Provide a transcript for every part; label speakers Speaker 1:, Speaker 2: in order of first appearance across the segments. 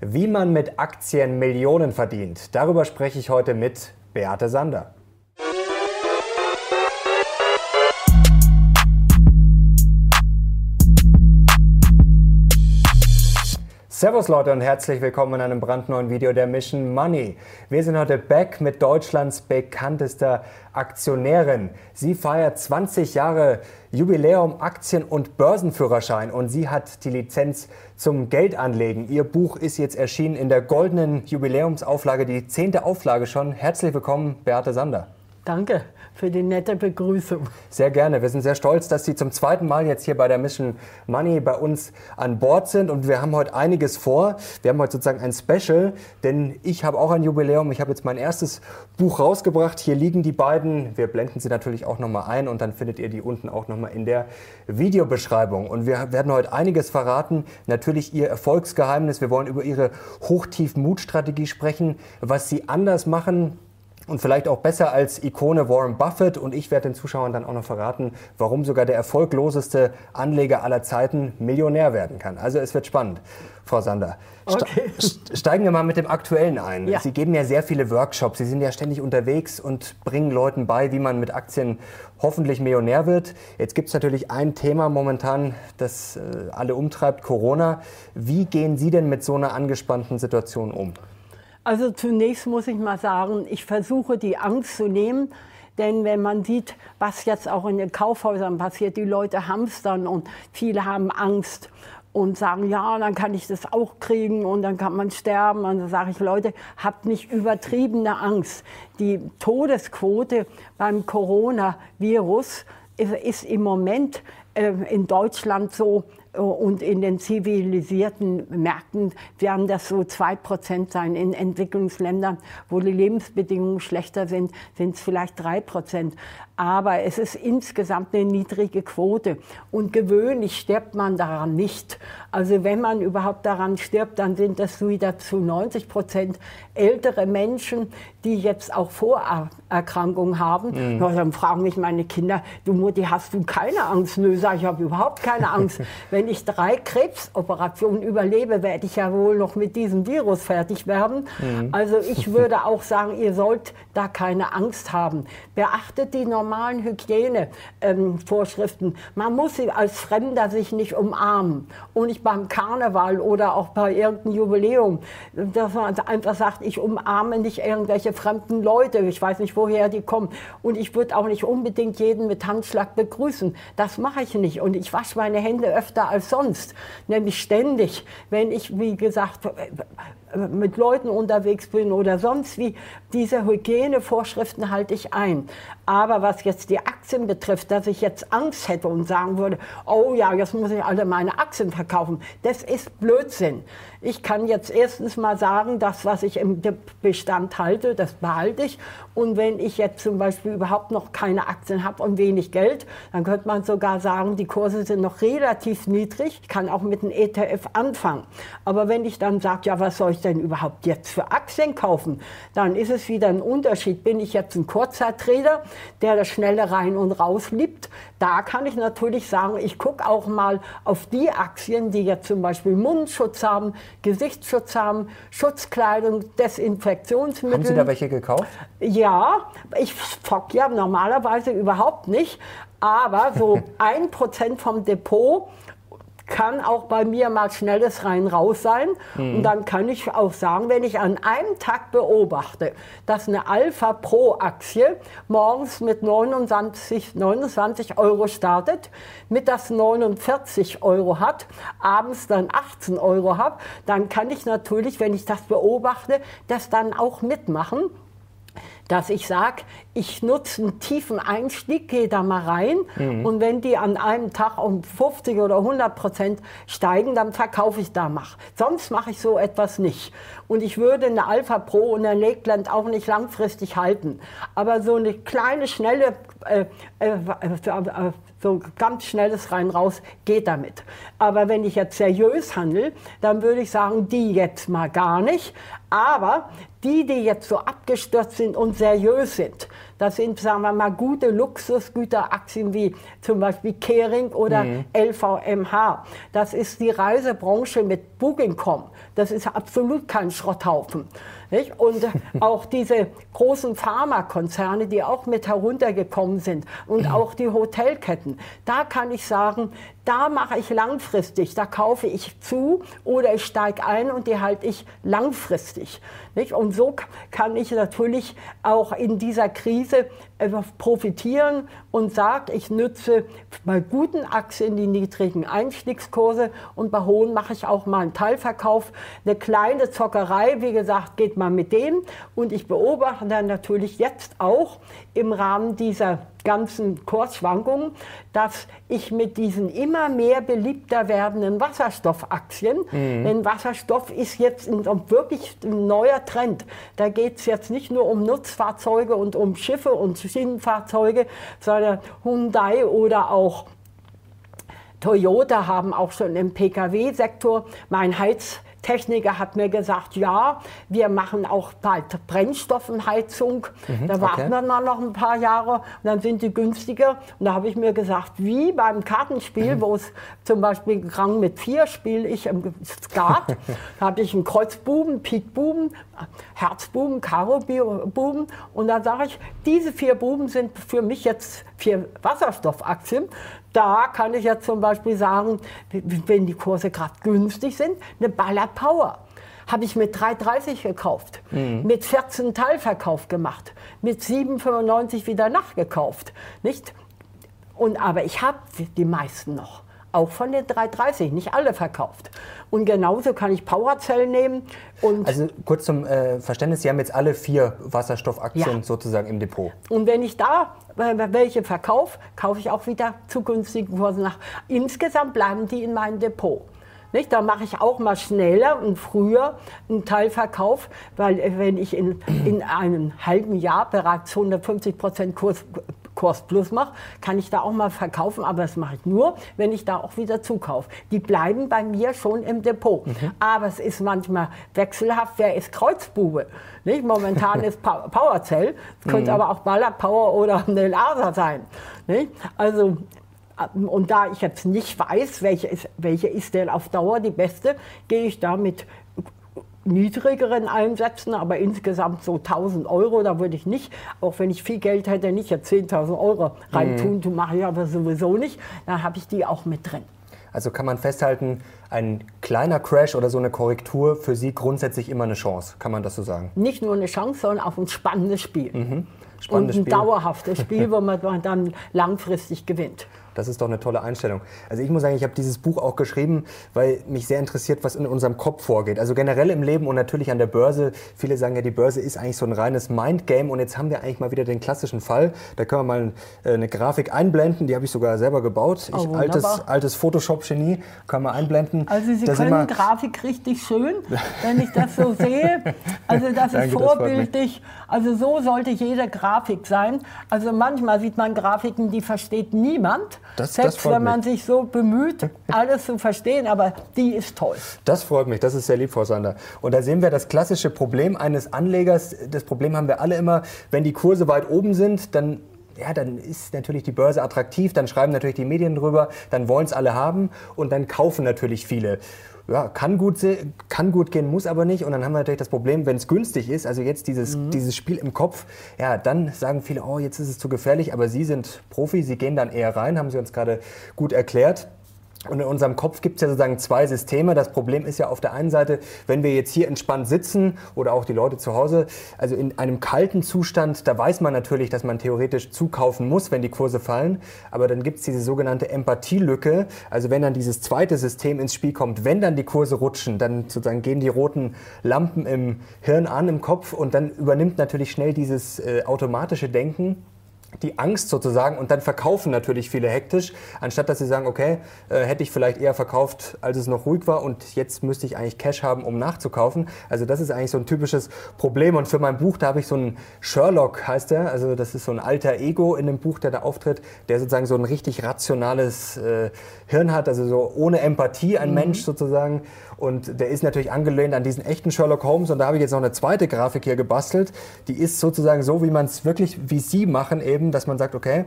Speaker 1: Wie man mit Aktien Millionen verdient. Darüber spreche ich heute mit Beate Sander. Servus Leute und herzlich willkommen in einem brandneuen Video der Mission Money. Wir sind heute back mit Deutschlands bekanntester Aktionärin. Sie feiert 20 Jahre Jubiläum Aktien- und Börsenführerschein und sie hat die Lizenz zum Geldanlegen. Ihr Buch ist jetzt erschienen in der goldenen Jubiläumsauflage, die zehnte Auflage schon. Herzlich willkommen, Beate Sander.
Speaker 2: Danke für die nette Begrüßung.
Speaker 1: Sehr gerne. Wir sind sehr stolz, dass Sie zum zweiten Mal jetzt hier bei der Mission Money bei uns an Bord sind und wir haben heute einiges vor. Wir haben heute sozusagen ein Special, denn ich habe auch ein Jubiläum. Ich habe jetzt mein erstes Buch rausgebracht. Hier liegen die beiden. Wir blenden sie natürlich auch nochmal ein und dann findet ihr die unten auch nochmal in der Videobeschreibung. Und wir werden heute einiges verraten. Natürlich Ihr Erfolgsgeheimnis. Wir wollen über Ihre Hochtief-Mut-Strategie sprechen, was Sie anders machen und vielleicht auch besser als Ikone Warren Buffett. Und ich werde den Zuschauern dann auch noch verraten, warum sogar der erfolgloseste Anleger aller Zeiten Millionär werden kann. Also es wird spannend, Frau Sander. Okay. Steigen wir mal mit dem Aktuellen ein. Ja. Sie geben ja sehr viele Workshops. Sie sind ja ständig unterwegs und bringen Leuten bei, wie man mit Aktien hoffentlich Millionär wird. Jetzt gibt es natürlich ein Thema momentan, das äh, alle umtreibt, Corona. Wie gehen Sie denn mit so einer angespannten Situation um?
Speaker 2: Also zunächst muss ich mal sagen, ich versuche die Angst zu nehmen. Denn wenn man sieht, was jetzt auch in den Kaufhäusern passiert, die Leute hamstern und viele haben Angst und sagen, ja, dann kann ich das auch kriegen und dann kann man sterben. Und dann sage ich, Leute, habt nicht übertriebene Angst. Die Todesquote beim Coronavirus ist im Moment äh, in Deutschland so, und in den zivilisierten Märkten werden das so zwei Prozent sein. In Entwicklungsländern, wo die Lebensbedingungen schlechter sind, sind es vielleicht drei Prozent aber es ist insgesamt eine niedrige Quote. Und gewöhnlich stirbt man daran nicht. Also wenn man überhaupt daran stirbt, dann sind das wieder zu 90 Prozent ältere Menschen, die jetzt auch Vorerkrankungen haben. Mhm. Dann fragen mich meine Kinder, du Mutti, hast du keine Angst? Nö, sag ich, ich habe überhaupt keine Angst. wenn ich drei Krebsoperationen überlebe, werde ich ja wohl noch mit diesem Virus fertig werden. Mhm. Also ich würde auch sagen, ihr sollt da keine Angst haben. Beachtet die normalen normalen Hygienevorschriften. Ähm, man muss sie als Fremder sich nicht umarmen. Und nicht beim Karneval oder auch bei irgendeinem Jubiläum. Dass man einfach sagt, ich umarme nicht irgendwelche fremden Leute. Ich weiß nicht, woher die kommen. Und ich würde auch nicht unbedingt jeden mit Handschlag begrüßen. Das mache ich nicht. Und ich wasche meine Hände öfter als sonst. Nämlich ständig. Wenn ich, wie gesagt, mit Leuten unterwegs bin oder sonst wie, diese Hygienevorschriften halte ich ein. Aber was jetzt die Aktien betrifft, dass ich jetzt Angst hätte und sagen würde, oh ja, jetzt muss ich alle meine Aktien verkaufen, das ist Blödsinn. Ich kann jetzt erstens mal sagen, das, was ich im Bestand halte, das behalte ich. Und wenn ich jetzt zum Beispiel überhaupt noch keine Aktien habe und wenig Geld, dann könnte man sogar sagen, die Kurse sind noch relativ niedrig. Ich kann auch mit einem ETF anfangen. Aber wenn ich dann sage, ja, was soll ich denn überhaupt jetzt für Aktien kaufen, dann ist es wieder ein Unterschied. Bin ich jetzt ein Kurzzeittrader, der das schnelle rein und raus liebt? Da kann ich natürlich sagen, ich gucke auch mal auf die Aktien, die jetzt zum Beispiel Mundschutz haben, Gesichtsschutz haben, Schutzkleidung, Desinfektionsmittel.
Speaker 1: Haben Sie da welche gekauft?
Speaker 2: Ja, ich fock ja normalerweise überhaupt nicht, aber so ein Prozent vom Depot kann auch bei mir mal schnelles rein-raus sein. Mhm. Und dann kann ich auch sagen, wenn ich an einem Tag beobachte, dass eine Alpha Pro Aktie morgens mit 29, 29 Euro startet, mit das 49 Euro hat, abends dann 18 Euro hat, dann kann ich natürlich, wenn ich das beobachte, das dann auch mitmachen dass ich sage, ich nutze einen tiefen Einstieg, gehe da mal rein mhm. und wenn die an einem Tag um 50 oder 100 Prozent steigen, dann verkaufe ich da mal. Sonst mache ich so etwas nicht. Und ich würde eine Alpha Pro und eine Lakeland auch nicht langfristig halten. Aber so eine kleine, schnelle, äh, äh, äh, so ganz schnelles rein raus geht damit. Aber wenn ich jetzt seriös handle, dann würde ich sagen, die jetzt mal gar nicht. Aber die, die jetzt so abgestürzt sind und seriös sind, das sind, sagen wir mal, gute Luxusgüteraktien wie zum Beispiel Kering oder mhm. LVMH. Das ist die Reisebranche mit Booking.com. Das ist absolut kein Schrotthaufen. Nicht? Und auch diese großen Pharmakonzerne, die auch mit heruntergekommen sind und auch die Hotelketten, da kann ich sagen, da mache ich langfristig, da kaufe ich zu oder ich steige ein und die halte ich langfristig. Nicht? Und so kann ich natürlich auch in dieser Krise äh, profitieren und sage, ich nütze bei guten Aktien die niedrigen Einstiegskurse und bei hohen mache ich auch mal einen Teilverkauf. Eine kleine Zockerei, wie gesagt, geht mal mit dem und ich beobachte dann natürlich jetzt auch im Rahmen dieser ganzen Kursschwankungen, dass ich mit diesen immer mehr beliebter werdenden Wasserstoffaktien, mhm. denn Wasserstoff ist jetzt ein, wirklich ein neuer Trend. Da geht es jetzt nicht nur um Nutzfahrzeuge und um Schiffe und Schienenfahrzeuge, sondern Hyundai oder auch Toyota haben auch schon im Pkw-Sektor mein Heiz Techniker hat mir gesagt, ja, wir machen auch bald Brennstoffenheizung. Mhm, da warten okay. wir mal noch ein paar Jahre und dann sind die günstiger. Und da habe ich mir gesagt, wie beim Kartenspiel, mhm. wo es zum Beispiel Rang mit vier spiele ich im Skat, da habe ich einen Kreuzbuben, Pikbuben, Herzbuben, Karo-Buben und dann sage ich, diese vier Buben sind für mich jetzt vier Wasserstoffaktien da kann ich jetzt zum Beispiel sagen, wenn die Kurse gerade günstig sind, eine Baller Power habe ich mit 3,30 gekauft, mhm. mit 14 Teilverkauf gemacht, mit 7,95 wieder nachgekauft, nicht? Und aber ich habe die meisten noch auch von den 330, nicht alle verkauft. Und genauso kann ich Powerzellen nehmen. Und
Speaker 1: also kurz zum äh, Verständnis, Sie haben jetzt alle vier Wasserstoffaktien ja. sozusagen im Depot.
Speaker 2: Und wenn ich da äh, welche verkaufe, kaufe ich auch wieder zu günstigen Kursen nach. Insgesamt bleiben die in meinem Depot. Nicht? Da mache ich auch mal schneller und früher einen Teilverkauf, weil äh, wenn ich in, in einem halben Jahr bereits 150 Prozent Kurs, Kurs Plus mache, kann ich da auch mal verkaufen, aber das mache ich nur, wenn ich da auch wieder zukaufe. Die bleiben bei mir schon im Depot. Mhm. Aber es ist manchmal wechselhaft, wer ist Kreuzbube? Nicht? Momentan ist Powercell, es könnte mhm. aber auch Baller Power oder eine Laser sein. Nicht? Also und da ich jetzt nicht weiß, welche ist, welche ist denn auf Dauer die beste, gehe ich da mit niedrigeren einsetzen, aber insgesamt so 1000 Euro, da würde ich nicht, auch wenn ich viel Geld hätte, nicht jetzt 10.000 Euro reintun, mhm. mache ich aber sowieso nicht, dann habe ich die auch mit drin.
Speaker 1: Also kann man festhalten, ein kleiner Crash oder so eine Korrektur für Sie grundsätzlich immer eine Chance, kann man das so sagen?
Speaker 2: Nicht nur eine Chance, sondern auch ein spannendes Spiel. Mhm. Spannendes und ein Spiel. dauerhaftes Spiel, wo man dann langfristig gewinnt.
Speaker 1: Das ist doch eine tolle Einstellung. Also ich muss sagen, ich habe dieses Buch auch geschrieben, weil mich sehr interessiert, was in unserem Kopf vorgeht. Also generell im Leben und natürlich an der Börse. Viele sagen ja, die Börse ist eigentlich so ein reines Mindgame und jetzt haben wir eigentlich mal wieder den klassischen Fall. Da können wir mal äh, eine Grafik einblenden, die habe ich sogar selber gebaut. Ich, oh, altes, altes Photoshop-Genie, können wir einblenden.
Speaker 2: Also Sie das können Grafik richtig schön, wenn ich das so sehe. Also das ist vorbildlich. Also so sollte jede Grafik sein. Also manchmal sieht man Grafiken, die versteht niemand. Das, Selbst das wenn man mich. sich so bemüht, alles zu verstehen, aber die ist toll.
Speaker 1: Das freut mich, das ist sehr lieb, Frau Sander. Und da sehen wir das klassische Problem eines Anlegers. Das Problem haben wir alle immer, wenn die Kurse weit oben sind, dann ja, dann ist natürlich die Börse attraktiv, dann schreiben natürlich die Medien drüber, dann wollen es alle haben und dann kaufen natürlich viele ja, kann gut, kann gut gehen, muss aber nicht. Und dann haben wir natürlich das Problem, wenn es günstig ist, also jetzt dieses, mhm. dieses Spiel im Kopf, ja, dann sagen viele, oh, jetzt ist es zu gefährlich, aber Sie sind Profi, Sie gehen dann eher rein, haben Sie uns gerade gut erklärt. Und in unserem Kopf gibt es ja sozusagen zwei Systeme. Das Problem ist ja auf der einen Seite, wenn wir jetzt hier entspannt sitzen oder auch die Leute zu Hause, also in einem kalten Zustand, da weiß man natürlich, dass man theoretisch zukaufen muss, wenn die Kurse fallen. Aber dann gibt es diese sogenannte Empathielücke. Also wenn dann dieses zweite System ins Spiel kommt, wenn dann die Kurse rutschen, dann sozusagen gehen die roten Lampen im Hirn an, im Kopf und dann übernimmt natürlich schnell dieses äh, automatische Denken die Angst sozusagen und dann verkaufen natürlich viele hektisch, anstatt dass sie sagen, okay, äh, hätte ich vielleicht eher verkauft, als es noch ruhig war und jetzt müsste ich eigentlich Cash haben, um nachzukaufen. Also das ist eigentlich so ein typisches Problem und für mein Buch, da habe ich so einen Sherlock, heißt der, also das ist so ein alter Ego in dem Buch, der da auftritt, der sozusagen so ein richtig rationales äh, Hirn hat, also so ohne Empathie ein mhm. Mensch sozusagen und der ist natürlich angelehnt an diesen echten Sherlock Holmes. Und da habe ich jetzt noch eine zweite Grafik hier gebastelt, die ist sozusagen so, wie man es wirklich, wie Sie machen eben, dass man sagt, okay,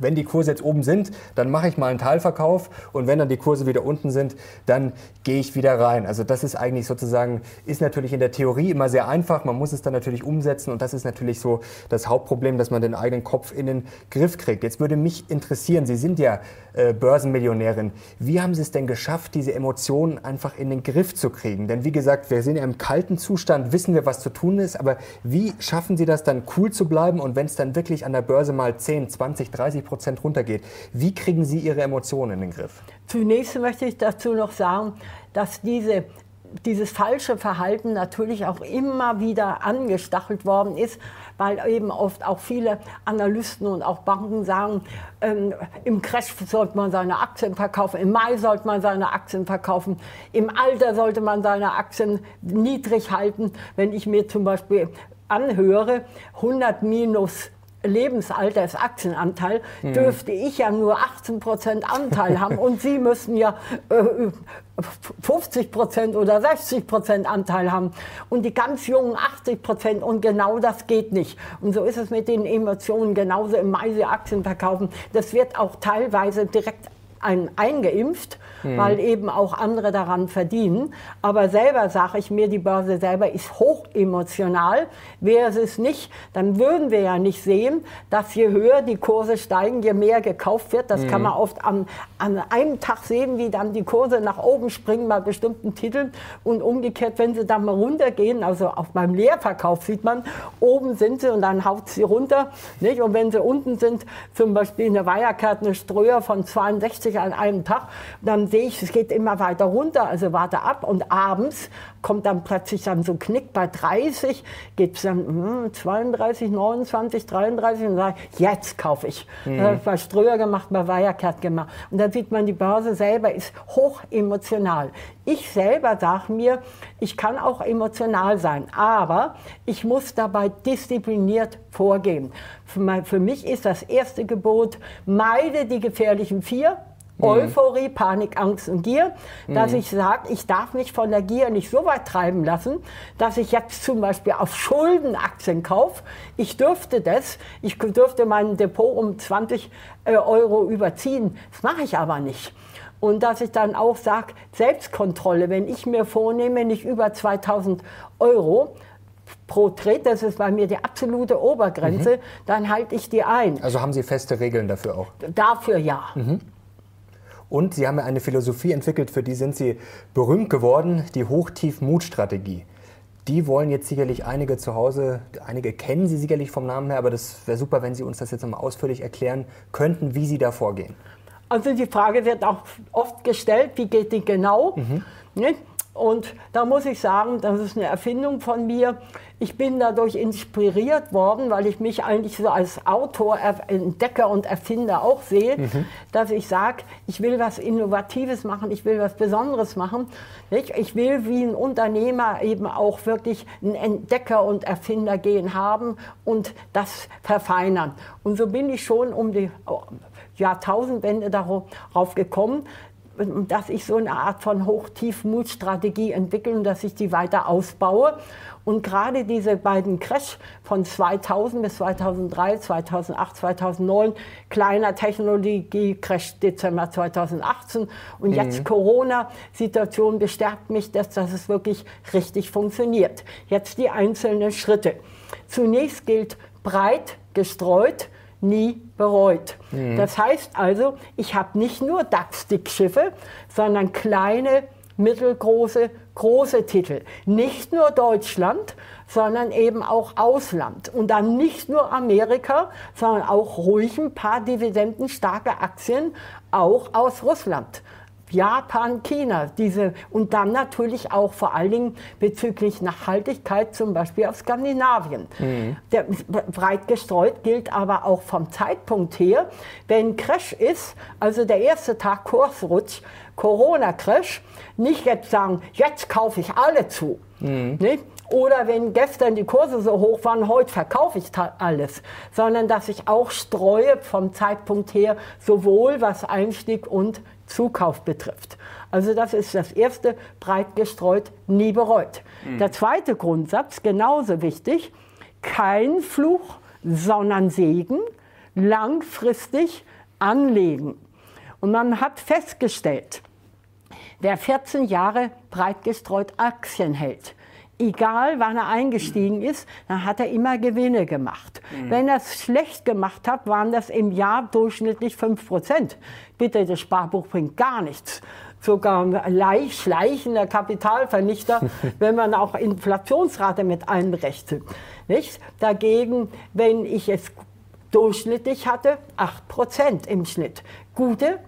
Speaker 1: wenn die Kurse jetzt oben sind, dann mache ich mal einen Teilverkauf und wenn dann die Kurse wieder unten sind, dann gehe ich wieder rein. Also das ist eigentlich sozusagen, ist natürlich in der Theorie immer sehr einfach, man muss es dann natürlich umsetzen und das ist natürlich so das Hauptproblem, dass man den eigenen Kopf in den Griff kriegt. Jetzt würde mich interessieren, Sie sind ja äh, Börsenmillionärin, wie haben Sie es denn geschafft, diese Emotionen einfach in den Griff zu kriegen? Denn wie gesagt, wir sind ja im kalten Zustand, wissen wir, was zu tun ist, aber wie schaffen Sie das dann cool zu bleiben und wenn es dann wirklich an der Börse mal 10, 20, 30 Prozent runtergeht, wie kriegen Sie Ihre Emotionen in den Griff?
Speaker 2: Zunächst möchte ich dazu noch sagen, dass diese dieses falsche Verhalten natürlich auch immer wieder angestachelt worden ist, weil eben oft auch viele Analysten und auch Banken sagen, ähm, im Crash sollte man seine Aktien verkaufen, im Mai sollte man seine Aktien verkaufen, im Alter sollte man seine Aktien niedrig halten. Wenn ich mir zum Beispiel anhöre, 100 minus Lebensaltersaktienanteil, mhm. dürfte ich ja nur 18 Prozent Anteil haben und Sie müssen ja äh, 50 Prozent oder 60 Prozent Anteil haben und die ganz Jungen 80 Prozent und genau das geht nicht. Und so ist es mit den Emotionen genauso im Mai Sie Aktien verkaufen. Das wird auch teilweise direkt ein, eingeimpft mhm. weil eben auch andere daran verdienen. Aber selber sage ich mir, die Börse selber ist hoch emotional. Wäre es nicht, dann würden wir ja nicht sehen, dass je höher die Kurse steigen, je mehr gekauft wird. Das mhm. kann man oft an, an einem Tag sehen, wie dann die Kurse nach oben springen bei bestimmten Titeln und umgekehrt, wenn sie dann mal runtergehen, also auch beim Leerverkauf sieht man, oben sind sie und dann haut sie runter. Nicht? Und wenn sie unten sind, zum Beispiel eine Wirecard, eine Ströer von 62 an einem Tag, dann sehe ich, es geht immer weiter runter, also warte ab. Und abends kommt dann plötzlich dann so ein Knick bei 30, geht es dann hm, 32, 29, 33 und sage jetzt kaufe ich. Mhm. Das habe ich bei Ströer gemacht, bei Wirecard gemacht. Und dann sieht man, die Börse selber ist hoch emotional. Ich selber sage mir, ich kann auch emotional sein, aber ich muss dabei diszipliniert vorgehen. Für mich ist das erste Gebot, meide die gefährlichen vier. Euphorie, Panik, Angst und Gier, dass mhm. ich sage, ich darf mich von der Gier nicht so weit treiben lassen, dass ich jetzt zum Beispiel auf Schuldenaktien kaufe. Ich dürfte das, ich dürfte mein Depot um 20 äh, Euro überziehen. Das mache ich aber nicht. Und dass ich dann auch sage, Selbstkontrolle, wenn ich mir vornehme, nicht über 2000 Euro, pro Tritt, das ist bei mir die absolute Obergrenze, mhm. dann halte ich die ein.
Speaker 1: Also haben Sie feste Regeln dafür auch?
Speaker 2: Dafür ja. Mhm.
Speaker 1: Und Sie haben ja eine Philosophie entwickelt, für die sind Sie berühmt geworden, die Hoch-Tief-Mut-Strategie. Die wollen jetzt sicherlich einige zu Hause, einige kennen Sie sicherlich vom Namen her, aber das wäre super, wenn Sie uns das jetzt nochmal ausführlich erklären könnten, wie Sie da vorgehen.
Speaker 2: Also die Frage wird auch oft gestellt, wie geht die genau? Mhm. Und da muss ich sagen, das ist eine Erfindung von mir. Ich bin dadurch inspiriert worden, weil ich mich eigentlich so als Autor, Entdecker und Erfinder auch sehe, mhm. dass ich sage, ich will was Innovatives machen, ich will was Besonderes machen. Nicht? Ich will wie ein Unternehmer eben auch wirklich einen Entdecker und Erfinder gehen haben und das verfeinern. Und so bin ich schon um die Jahrtausendwende darauf gekommen, dass ich so eine Art von Hoch-Tief-Mut-Strategie entwickle und dass ich die weiter ausbaue. Und gerade diese beiden Crash von 2000 bis 2003, 2008, 2009, kleiner Technologie-Crash Dezember 2018 und mhm. jetzt Corona-Situation bestärkt mich, dass, dass es wirklich richtig funktioniert. Jetzt die einzelnen Schritte. Zunächst gilt breit gestreut, nie bereut. Mhm. Das heißt also, ich habe nicht nur DAX-Dickschiffe, sondern kleine, mittelgroße, große Titel. Nicht nur Deutschland, sondern eben auch Ausland. Und dann nicht nur Amerika, sondern auch ruhig ein paar dividendenstarke Aktien, auch aus Russland. Japan, China, diese und dann natürlich auch vor allen Dingen bezüglich Nachhaltigkeit zum Beispiel auf Skandinavien. Mhm. Der, breit gestreut gilt aber auch vom Zeitpunkt her, wenn Crash ist, also der erste Tag Kursrutsch, Corona-Crash, nicht jetzt sagen, jetzt kaufe ich alle zu. Mhm. Nicht? Oder wenn gestern die Kurse so hoch waren, heute verkaufe ich alles. Sondern dass ich auch streue vom Zeitpunkt her, sowohl was Einstieg und Zukauf betrifft. Also das ist das erste, breit gestreut, nie bereut. Mhm. Der zweite Grundsatz, genauso wichtig, kein Fluch, sondern Segen, langfristig anlegen. Und man hat festgestellt, wer 14 Jahre breit gestreut Aktien hält, egal wann er eingestiegen ist, dann hat er immer Gewinne gemacht. Mhm. Wenn er es schlecht gemacht hat, waren das im Jahr durchschnittlich 5 Prozent. Bitte, das Sparbuch bringt gar nichts. Sogar ein schleichender Kapitalvernichter, wenn man auch Inflationsrate mit einberechnet. Nicht? Dagegen, wenn ich es durchschnittlich hatte, 8 Prozent im Schnitt. Gute,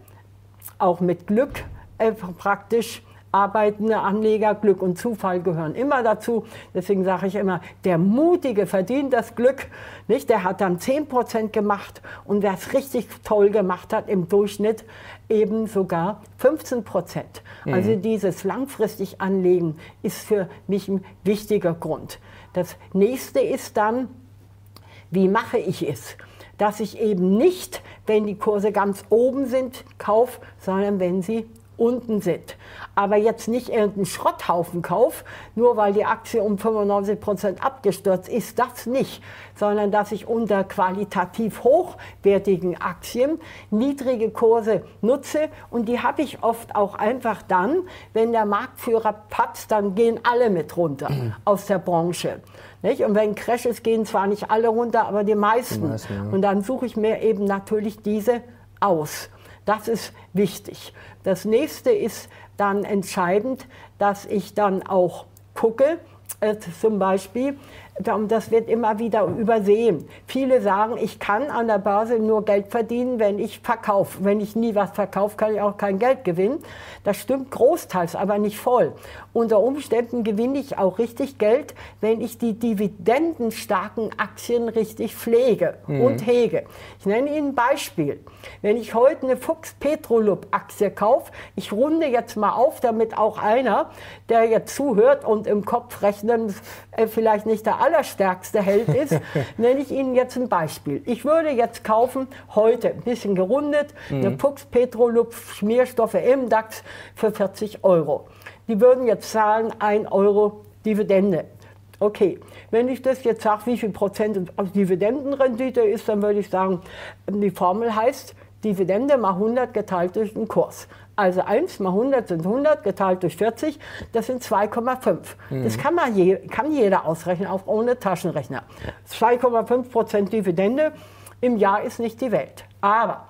Speaker 2: auch mit Glück äh, praktisch arbeitende Anleger, Glück und Zufall gehören immer dazu. Deswegen sage ich immer, der Mutige verdient das Glück. Nicht? Der hat dann 10% gemacht und wer es richtig toll gemacht hat, im Durchschnitt eben sogar 15%. Mhm. Also dieses langfristig Anlegen ist für mich ein wichtiger Grund. Das nächste ist dann, wie mache ich es? Dass ich eben nicht, wenn die Kurse ganz oben sind, kaufe, sondern wenn sie unten sind. Aber jetzt nicht irgendeinen Schrotthaufen kauf, nur weil die Aktie um 95 Prozent abgestürzt ist, das nicht, sondern dass ich unter qualitativ hochwertigen Aktien niedrige Kurse nutze und die habe ich oft auch einfach dann, wenn der Marktführer patzt, dann gehen alle mit runter mhm. aus der Branche. Nicht? Und wenn Crashes gehen zwar nicht alle runter, aber die meisten. Die meisten ja. Und dann suche ich mir eben natürlich diese aus. Das ist wichtig. Das nächste ist dann entscheidend, dass ich dann auch gucke, äh, zum Beispiel, das wird immer wieder übersehen. Viele sagen, ich kann an der Börse nur Geld verdienen, wenn ich verkaufe. Wenn ich nie was verkaufe, kann ich auch kein Geld gewinnen. Das stimmt großteils, aber nicht voll. Unter Umständen gewinne ich auch richtig Geld, wenn ich die dividendenstarken Aktien richtig pflege mhm. und hege. Ich nenne Ihnen ein Beispiel. Wenn ich heute eine Fuchs Petrolub Aktie kaufe, ich runde jetzt mal auf, damit auch einer, der jetzt zuhört und im Kopf rechnen, äh, vielleicht nicht der allerstärkste Held ist, nenne ich Ihnen jetzt ein Beispiel. Ich würde jetzt kaufen, heute, ein bisschen gerundet, mhm. eine Fuchs Petrolub Schmierstoffe im DAX für 40 Euro. Die würden jetzt zahlen 1 Euro Dividende. Okay, wenn ich das jetzt sage, wie viel Prozent Dividendenrendite ist, dann würde ich sagen, die Formel heißt Dividende mal 100 geteilt durch den Kurs. Also 1 mal 100 sind 100, geteilt durch 40, das sind 2,5. Mhm. Das kann, man je, kann jeder ausrechnen, auch ohne Taschenrechner. 2,5 Prozent Dividende im Jahr ist nicht die Welt. Aber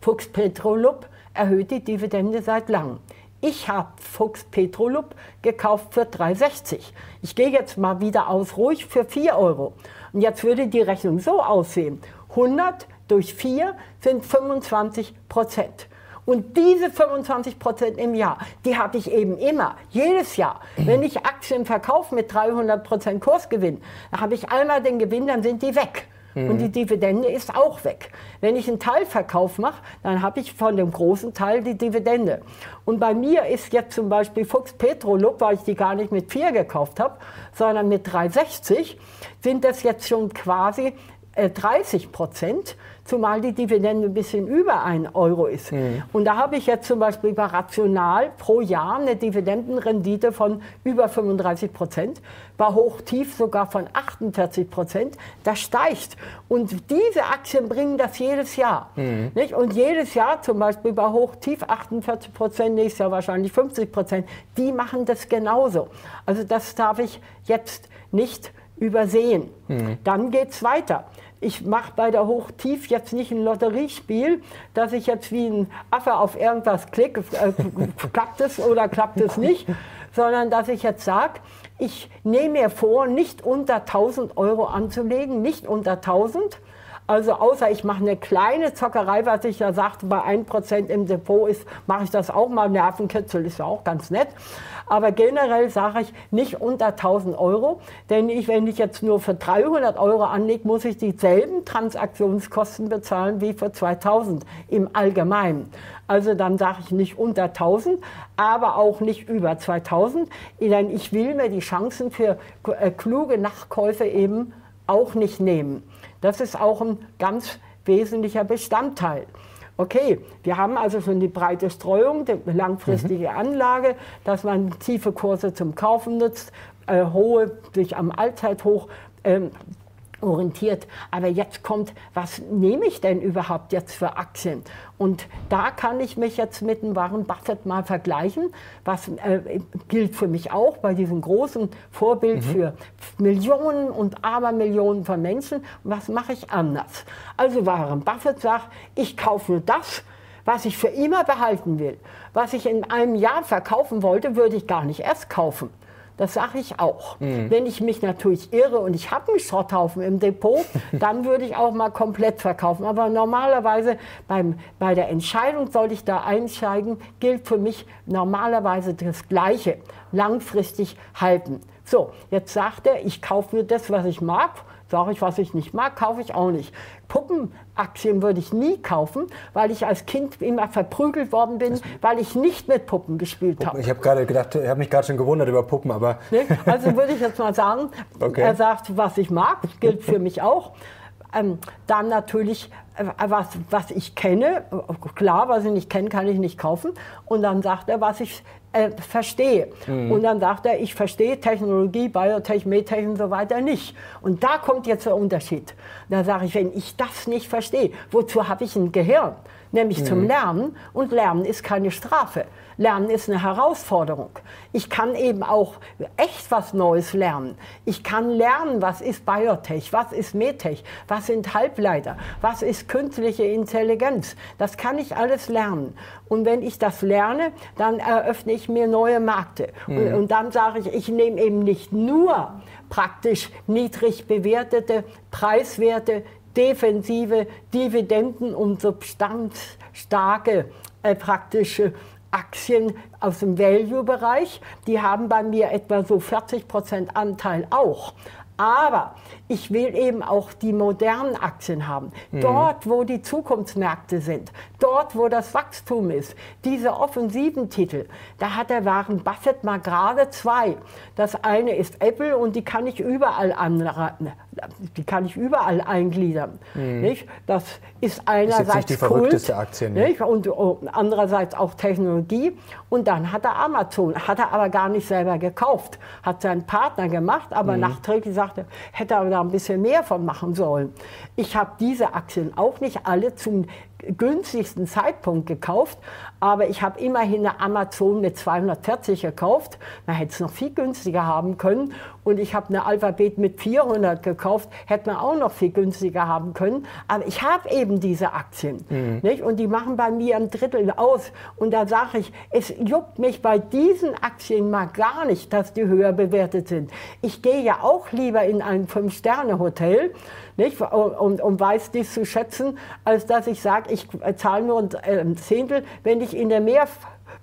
Speaker 2: Fuchs Petrolub erhöht die Dividende seit langem. Ich habe Fuchs Petrolub gekauft für 3,60. Ich gehe jetzt mal wieder aus, ruhig für 4 Euro. Und jetzt würde die Rechnung so aussehen. 100 durch 4 sind 25 Prozent. Und diese 25 Prozent im Jahr, die habe ich eben immer, jedes Jahr. Wenn ich Aktien verkaufe mit 300 Prozent Kursgewinn, dann habe ich einmal den Gewinn, dann sind die weg. Mhm. Und die Dividende ist auch weg. Wenn ich einen Teilverkauf mache, dann habe ich von dem großen Teil die Dividende. Und bei mir ist jetzt zum Beispiel Fuchs Petrolub, weil ich die gar nicht mit 4 gekauft habe, sondern mit 3,60, sind das jetzt schon quasi 30 äh, Prozent zumal die Dividende ein bisschen über 1 Euro ist. Mhm. Und da habe ich jetzt zum Beispiel bei Rational pro Jahr eine Dividendenrendite von über 35 Prozent, bei Hochtief sogar von 48 Prozent. Das steigt. Und diese Aktien bringen das jedes Jahr. Mhm. Nicht? Und jedes Jahr zum Beispiel bei Hochtief 48 Prozent, nächstes Jahr wahrscheinlich 50 Prozent, die machen das genauso. Also das darf ich jetzt nicht übersehen. Mhm. Dann geht es weiter ich mache bei der Hochtief jetzt nicht ein Lotteriespiel, dass ich jetzt wie ein Affe auf irgendwas klicke, äh, klappt es oder klappt es nicht, sondern dass ich jetzt sage, ich nehme mir vor, nicht unter 1000 Euro anzulegen, nicht unter 1000. Also außer ich mache eine kleine Zockerei, was ich ja sagte, bei 1% im Depot ist, mache ich das auch mal. Nervenkitzel ist ja auch ganz nett. Aber generell sage ich nicht unter 1000 Euro, denn ich, wenn ich jetzt nur für 300 Euro anlege, muss ich dieselben Transaktionskosten bezahlen wie für 2000 im Allgemeinen. Also dann sage ich nicht unter 1000, aber auch nicht über 2000, denn ich will mir die Chancen für äh, kluge Nachkäufe eben auch nicht nehmen. Das ist auch ein ganz wesentlicher Bestandteil. Okay, wir haben also schon die breite Streuung, die langfristige mhm. Anlage, dass man tiefe Kurse zum Kaufen nutzt, äh, hohe sich am Allzeithoch ähm, orientiert. Aber jetzt kommt, was nehme ich denn überhaupt jetzt für Aktien? Und da kann ich mich jetzt mit dem Warren Buffett mal vergleichen, was äh, gilt für mich auch bei diesem großen Vorbild mhm. für Millionen und Abermillionen von Menschen. Was mache ich anders? Also Warren Buffett sagt, ich kaufe nur das, was ich für immer behalten will. Was ich in einem Jahr verkaufen wollte, würde ich gar nicht erst kaufen. Das sage ich auch. Mhm. Wenn ich mich natürlich irre und ich habe einen Schrotthaufen im Depot, dann würde ich auch mal komplett verkaufen. Aber normalerweise beim, bei der Entscheidung, soll ich da einsteigen, gilt für mich normalerweise das Gleiche. Langfristig halten. So, jetzt sagt er, ich kaufe nur das, was ich mag. Sage ich, was ich nicht mag, kaufe ich auch nicht. Puppenaktien würde ich nie kaufen, weil ich als Kind immer verprügelt worden bin, weil ich nicht mit Puppen gespielt habe.
Speaker 1: Ich habe gerade gedacht, ich habe mich gerade schon gewundert über Puppen, aber.
Speaker 2: Ne? Also würde ich jetzt mal sagen, okay. er sagt, was ich mag, gilt für mich auch. Ähm, dann natürlich, äh, was, was ich kenne, klar, was ich nicht kenne, kann ich nicht kaufen. Und dann sagt er, was ich äh, verstehe. Mhm. Und dann sagt er, ich verstehe Technologie, Biotech, Medtech und so weiter nicht. Und da kommt jetzt der Unterschied. Da sage ich, wenn ich das nicht verstehe, wozu habe ich ein Gehirn? Nämlich mhm. zum Lernen. Und Lernen ist keine Strafe. Lernen ist eine Herausforderung. Ich kann eben auch echt was Neues lernen. Ich kann lernen, was ist Biotech, was ist Medtech, was sind Halbleiter, was ist künstliche Intelligenz. Das kann ich alles lernen. Und wenn ich das lerne, dann eröffne ich mir neue Märkte. Mhm. Und, und dann sage ich, ich nehme eben nicht nur praktisch niedrig bewertete, preiswerte, defensive Dividenden und substanzstarke äh, praktische Aktien aus dem Value-Bereich, die haben bei mir etwa so 40 Prozent Anteil auch. Aber ich will eben auch die modernen Aktien haben. Mhm. Dort, wo die Zukunftsmärkte sind, dort, wo das Wachstum ist. Diese offensiven Titel, da hat der Warren Buffett mal gerade zwei. Das eine ist Apple und die kann ich überall anraten die kann ich überall eingliedern. Mhm. Nicht? Das ist einerseits
Speaker 1: ist nicht die verrückteste Kult, Aktie,
Speaker 2: ne? nicht? Und, und, andererseits auch Technologie. Und dann hat er Amazon, hat er aber gar nicht selber gekauft, hat seinen Partner gemacht, aber mhm. nachträglich sagte, hätte er da ein bisschen mehr von machen sollen. Ich habe diese Aktien auch nicht alle zum günstigsten Zeitpunkt gekauft, aber ich habe immerhin eine Amazon mit 240 gekauft. Man hätte es noch viel günstiger haben können. Und ich habe eine Alphabet mit 400 gekauft, hätte man auch noch viel günstiger haben können. Aber ich habe eben diese Aktien. Mhm. Nicht? Und die machen bei mir ein Drittel aus. Und da sage ich, es juckt mich bei diesen Aktien mal gar nicht, dass die höher bewertet sind. Ich gehe ja auch lieber in ein Fünf-Sterne-Hotel nicht? Und, und weiß dies zu schätzen, als dass ich sage, ich zahle nur ein äh, Zehntel, wenn ich in der Mehr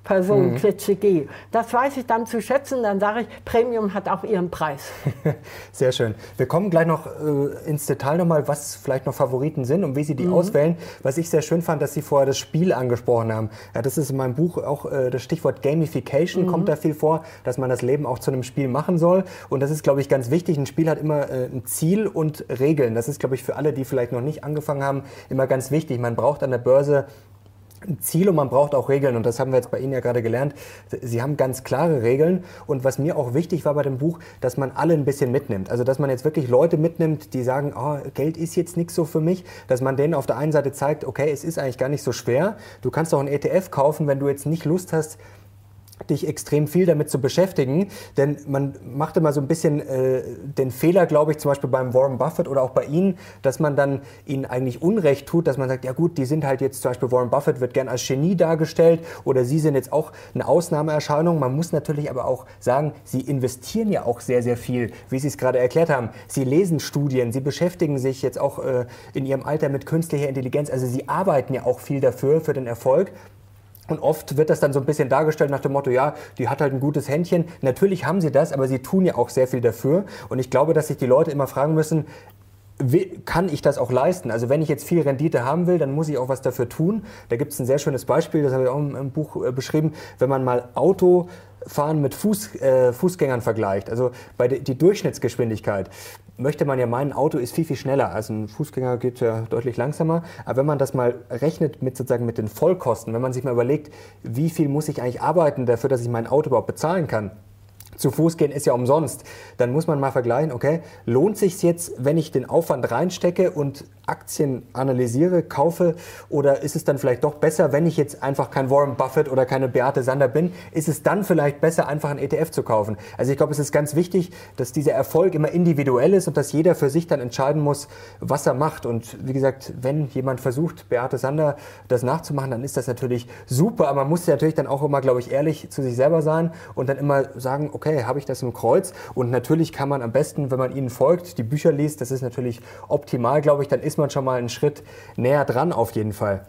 Speaker 2: Personenklitsche mhm. gehe. Das weiß ich dann zu schätzen. Dann sage ich, Premium hat auch ihren Preis.
Speaker 1: Sehr schön. Wir kommen gleich noch äh, ins Detail nochmal, was vielleicht noch Favoriten sind und wie Sie die mhm. auswählen. Was ich sehr schön fand, dass Sie vorher das Spiel angesprochen haben. Ja, das ist in meinem Buch auch äh, das Stichwort Gamification, mhm. kommt da viel vor, dass man das Leben auch zu einem Spiel machen soll. Und das ist, glaube ich, ganz wichtig. Ein Spiel hat immer äh, ein Ziel und Regeln. Das ist, glaube ich, für alle, die vielleicht noch nicht angefangen haben, immer ganz wichtig. Man braucht an der Börse ein Ziel und man braucht auch Regeln. Und das haben wir jetzt bei Ihnen ja gerade gelernt. Sie haben ganz klare Regeln. Und was mir auch wichtig war bei dem Buch, dass man alle ein bisschen mitnimmt. Also, dass man jetzt wirklich Leute mitnimmt, die sagen, oh, Geld ist jetzt nichts so für mich. Dass man denen auf der einen Seite zeigt, okay, es ist eigentlich gar nicht so schwer. Du kannst auch einen ETF kaufen, wenn du jetzt nicht Lust hast, dich extrem viel damit zu beschäftigen, denn man macht immer so ein bisschen äh, den Fehler, glaube ich, zum Beispiel beim Warren Buffett oder auch bei Ihnen, dass man dann ihnen eigentlich Unrecht tut, dass man sagt, ja gut, die sind halt jetzt zum Beispiel Warren Buffett wird gern als Genie dargestellt oder Sie sind jetzt auch eine Ausnahmeerscheinung. Man muss natürlich aber auch sagen, Sie investieren ja auch sehr, sehr viel, wie Sie es gerade erklärt haben. Sie lesen Studien, Sie beschäftigen sich jetzt auch äh, in Ihrem Alter mit künstlicher Intelligenz, also Sie arbeiten ja auch viel dafür, für den Erfolg. Und oft wird das dann so ein bisschen dargestellt nach dem Motto, ja, die hat halt ein gutes Händchen. Natürlich haben sie das, aber sie tun ja auch sehr viel dafür. Und ich glaube, dass sich die Leute immer fragen müssen, kann ich das auch leisten? Also wenn ich jetzt viel Rendite haben will, dann muss ich auch was dafür tun. Da gibt es ein sehr schönes Beispiel, das habe ich auch im Buch äh, beschrieben, wenn man mal Autofahren mit Fuß, äh, Fußgängern vergleicht. Also bei der, die Durchschnittsgeschwindigkeit möchte man ja meinen, ein Auto ist viel, viel schneller. Also ein Fußgänger geht ja deutlich langsamer. Aber wenn man das mal rechnet mit sozusagen mit den Vollkosten, wenn man sich mal überlegt, wie viel muss ich eigentlich arbeiten dafür, dass ich mein Auto überhaupt bezahlen kann, zu Fuß gehen ist ja umsonst. Dann muss man mal vergleichen, okay, lohnt sich jetzt, wenn ich den Aufwand reinstecke und Aktien analysiere, kaufe oder ist es dann vielleicht doch besser, wenn ich jetzt einfach kein Warren Buffett oder keine Beate Sander bin, ist es dann vielleicht besser, einfach einen ETF zu kaufen? Also ich glaube, es ist ganz wichtig, dass dieser Erfolg immer individuell ist und dass jeder für sich dann entscheiden muss, was er macht. Und wie gesagt, wenn jemand versucht, Beate Sander das nachzumachen, dann ist das natürlich super, aber man muss natürlich dann auch immer, glaube ich, ehrlich zu sich selber sein und dann immer sagen, okay, okay, habe ich das im Kreuz? Und natürlich kann man am besten, wenn man ihnen folgt, die Bücher liest, das ist natürlich optimal, glaube ich, dann ist man schon mal einen Schritt näher dran auf jeden Fall.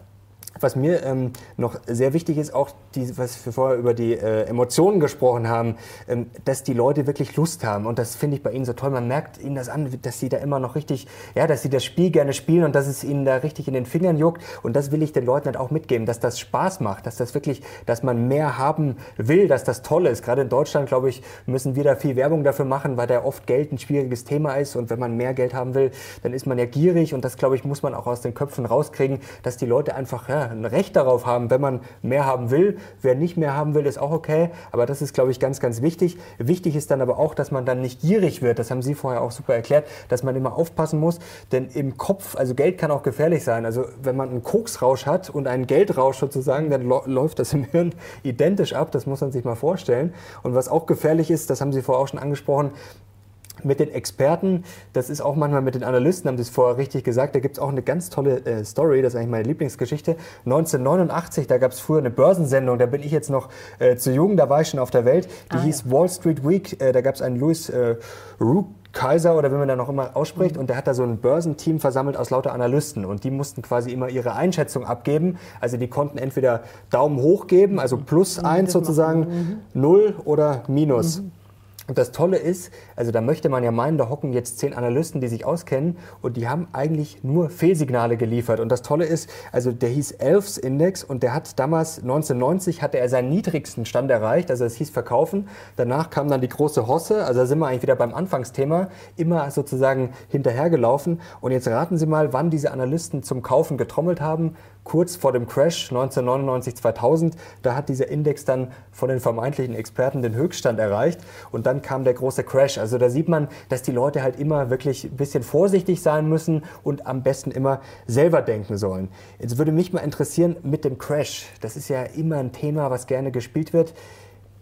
Speaker 1: Was mir ähm, noch sehr wichtig ist, auch die, was wir vorher über die äh, Emotionen gesprochen haben, ähm, dass die Leute wirklich Lust haben. Und das finde ich bei ihnen so toll. Man merkt ihnen das an, dass sie da immer noch richtig, ja, dass sie das Spiel gerne spielen und dass es ihnen da richtig in den Fingern juckt. Und das will ich den Leuten halt auch mitgeben, dass das Spaß macht, dass das wirklich, dass man mehr haben will, dass das toll ist. Gerade in Deutschland, glaube ich, müssen wir da viel Werbung dafür machen, weil da oft Geld ein schwieriges Thema ist. Und wenn man mehr Geld haben will, dann ist man ja gierig. Und das, glaube ich, muss man auch aus den Köpfen rauskriegen, dass die Leute einfach, ja, ein Recht darauf haben, wenn man mehr haben will. Wer nicht mehr haben will, ist auch okay. Aber das ist, glaube ich, ganz, ganz wichtig. Wichtig ist dann aber auch, dass man dann nicht gierig wird. Das haben Sie vorher auch super erklärt, dass man immer aufpassen muss. Denn im Kopf, also Geld kann auch gefährlich sein. Also wenn man einen Koksrausch hat und einen Geldrausch sozusagen, dann läuft das im Hirn identisch ab. Das muss man sich mal vorstellen. Und was auch gefährlich ist, das haben Sie vorher auch schon angesprochen, mit den Experten, das ist auch manchmal mit den Analysten, haben Sie es vorher richtig gesagt, da gibt es auch eine ganz tolle äh, Story, das ist eigentlich meine Lieblingsgeschichte. 1989, da gab es früher eine Börsensendung, da bin ich jetzt noch äh, zu jung, da war ich schon auf der Welt, die ah, hieß ja. Wall Street Week, äh, da gab es einen Louis äh, Rook Kaiser oder wie man da noch immer ausspricht. Mhm. Und der hat da so ein Börsenteam versammelt aus lauter Analysten. Und die mussten quasi immer ihre Einschätzung abgeben. Also die konnten entweder Daumen hoch geben, also plus mhm. eins sozusagen, mhm. null oder minus. Mhm. Und das Tolle ist, also da möchte man ja meinen, da hocken jetzt zehn Analysten, die sich auskennen und die haben eigentlich nur Fehlsignale geliefert. Und das Tolle ist, also der hieß Elfs Index und der hat damals 1990 hatte er seinen niedrigsten Stand erreicht, also es hieß Verkaufen. Danach kam dann die große Hosse, also da sind wir eigentlich wieder beim Anfangsthema, immer sozusagen hinterhergelaufen. Und jetzt raten Sie mal, wann diese Analysten zum Kaufen getrommelt haben kurz vor dem Crash 1999, 2000, da hat dieser Index dann von den vermeintlichen Experten den Höchststand erreicht und dann kam der große Crash. Also da sieht man, dass die Leute halt immer wirklich ein bisschen vorsichtig sein müssen und am besten immer selber denken sollen. Jetzt würde mich mal interessieren mit dem Crash. Das ist ja immer ein Thema, was gerne gespielt wird.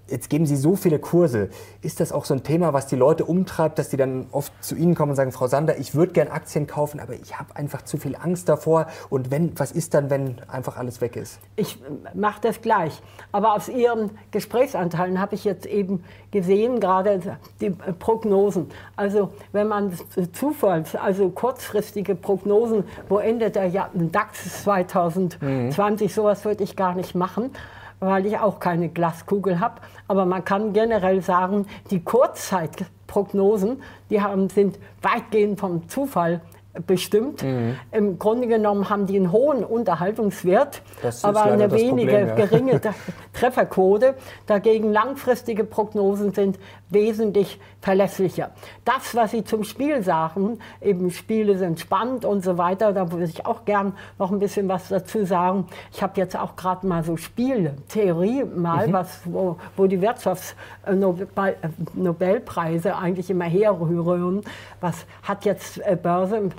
Speaker 1: Jetzt geben Sie so viele Kurse. Ist das auch so ein Thema, was die Leute umtreibt, dass die dann oft zu Ihnen kommen und sagen, Frau Sander, ich würde gern Aktien kaufen, aber ich habe einfach zu viel Angst davor. Und wenn, was ist dann, wenn einfach alles weg ist?
Speaker 2: Ich mache das gleich. Aber aus Ihren Gesprächsanteilen habe ich jetzt eben gesehen, gerade die Prognosen. Also wenn man Zufalls, also kurzfristige Prognosen, wo endet der DAX 2020, mhm. sowas würde ich gar nicht machen weil ich auch keine Glaskugel habe. Aber man kann generell sagen, die Kurzzeitprognosen, die haben, sind weitgehend vom Zufall bestimmt. Mhm. Im Grunde genommen haben die einen hohen Unterhaltungswert, aber eine wenige Problem, ja. geringe Trefferquote. Dagegen langfristige Prognosen sind wesentlich verlässlicher. Das, was Sie zum Spiel sagen, eben Spiele sind spannend und so weiter, da würde ich auch gern noch ein bisschen was dazu sagen. Ich habe jetzt auch gerade mal so Spieltheorie mal, mhm. was, wo, wo die Wirtschaftsnobelpreise eigentlich immer herrühren. Was hat jetzt äh, Börse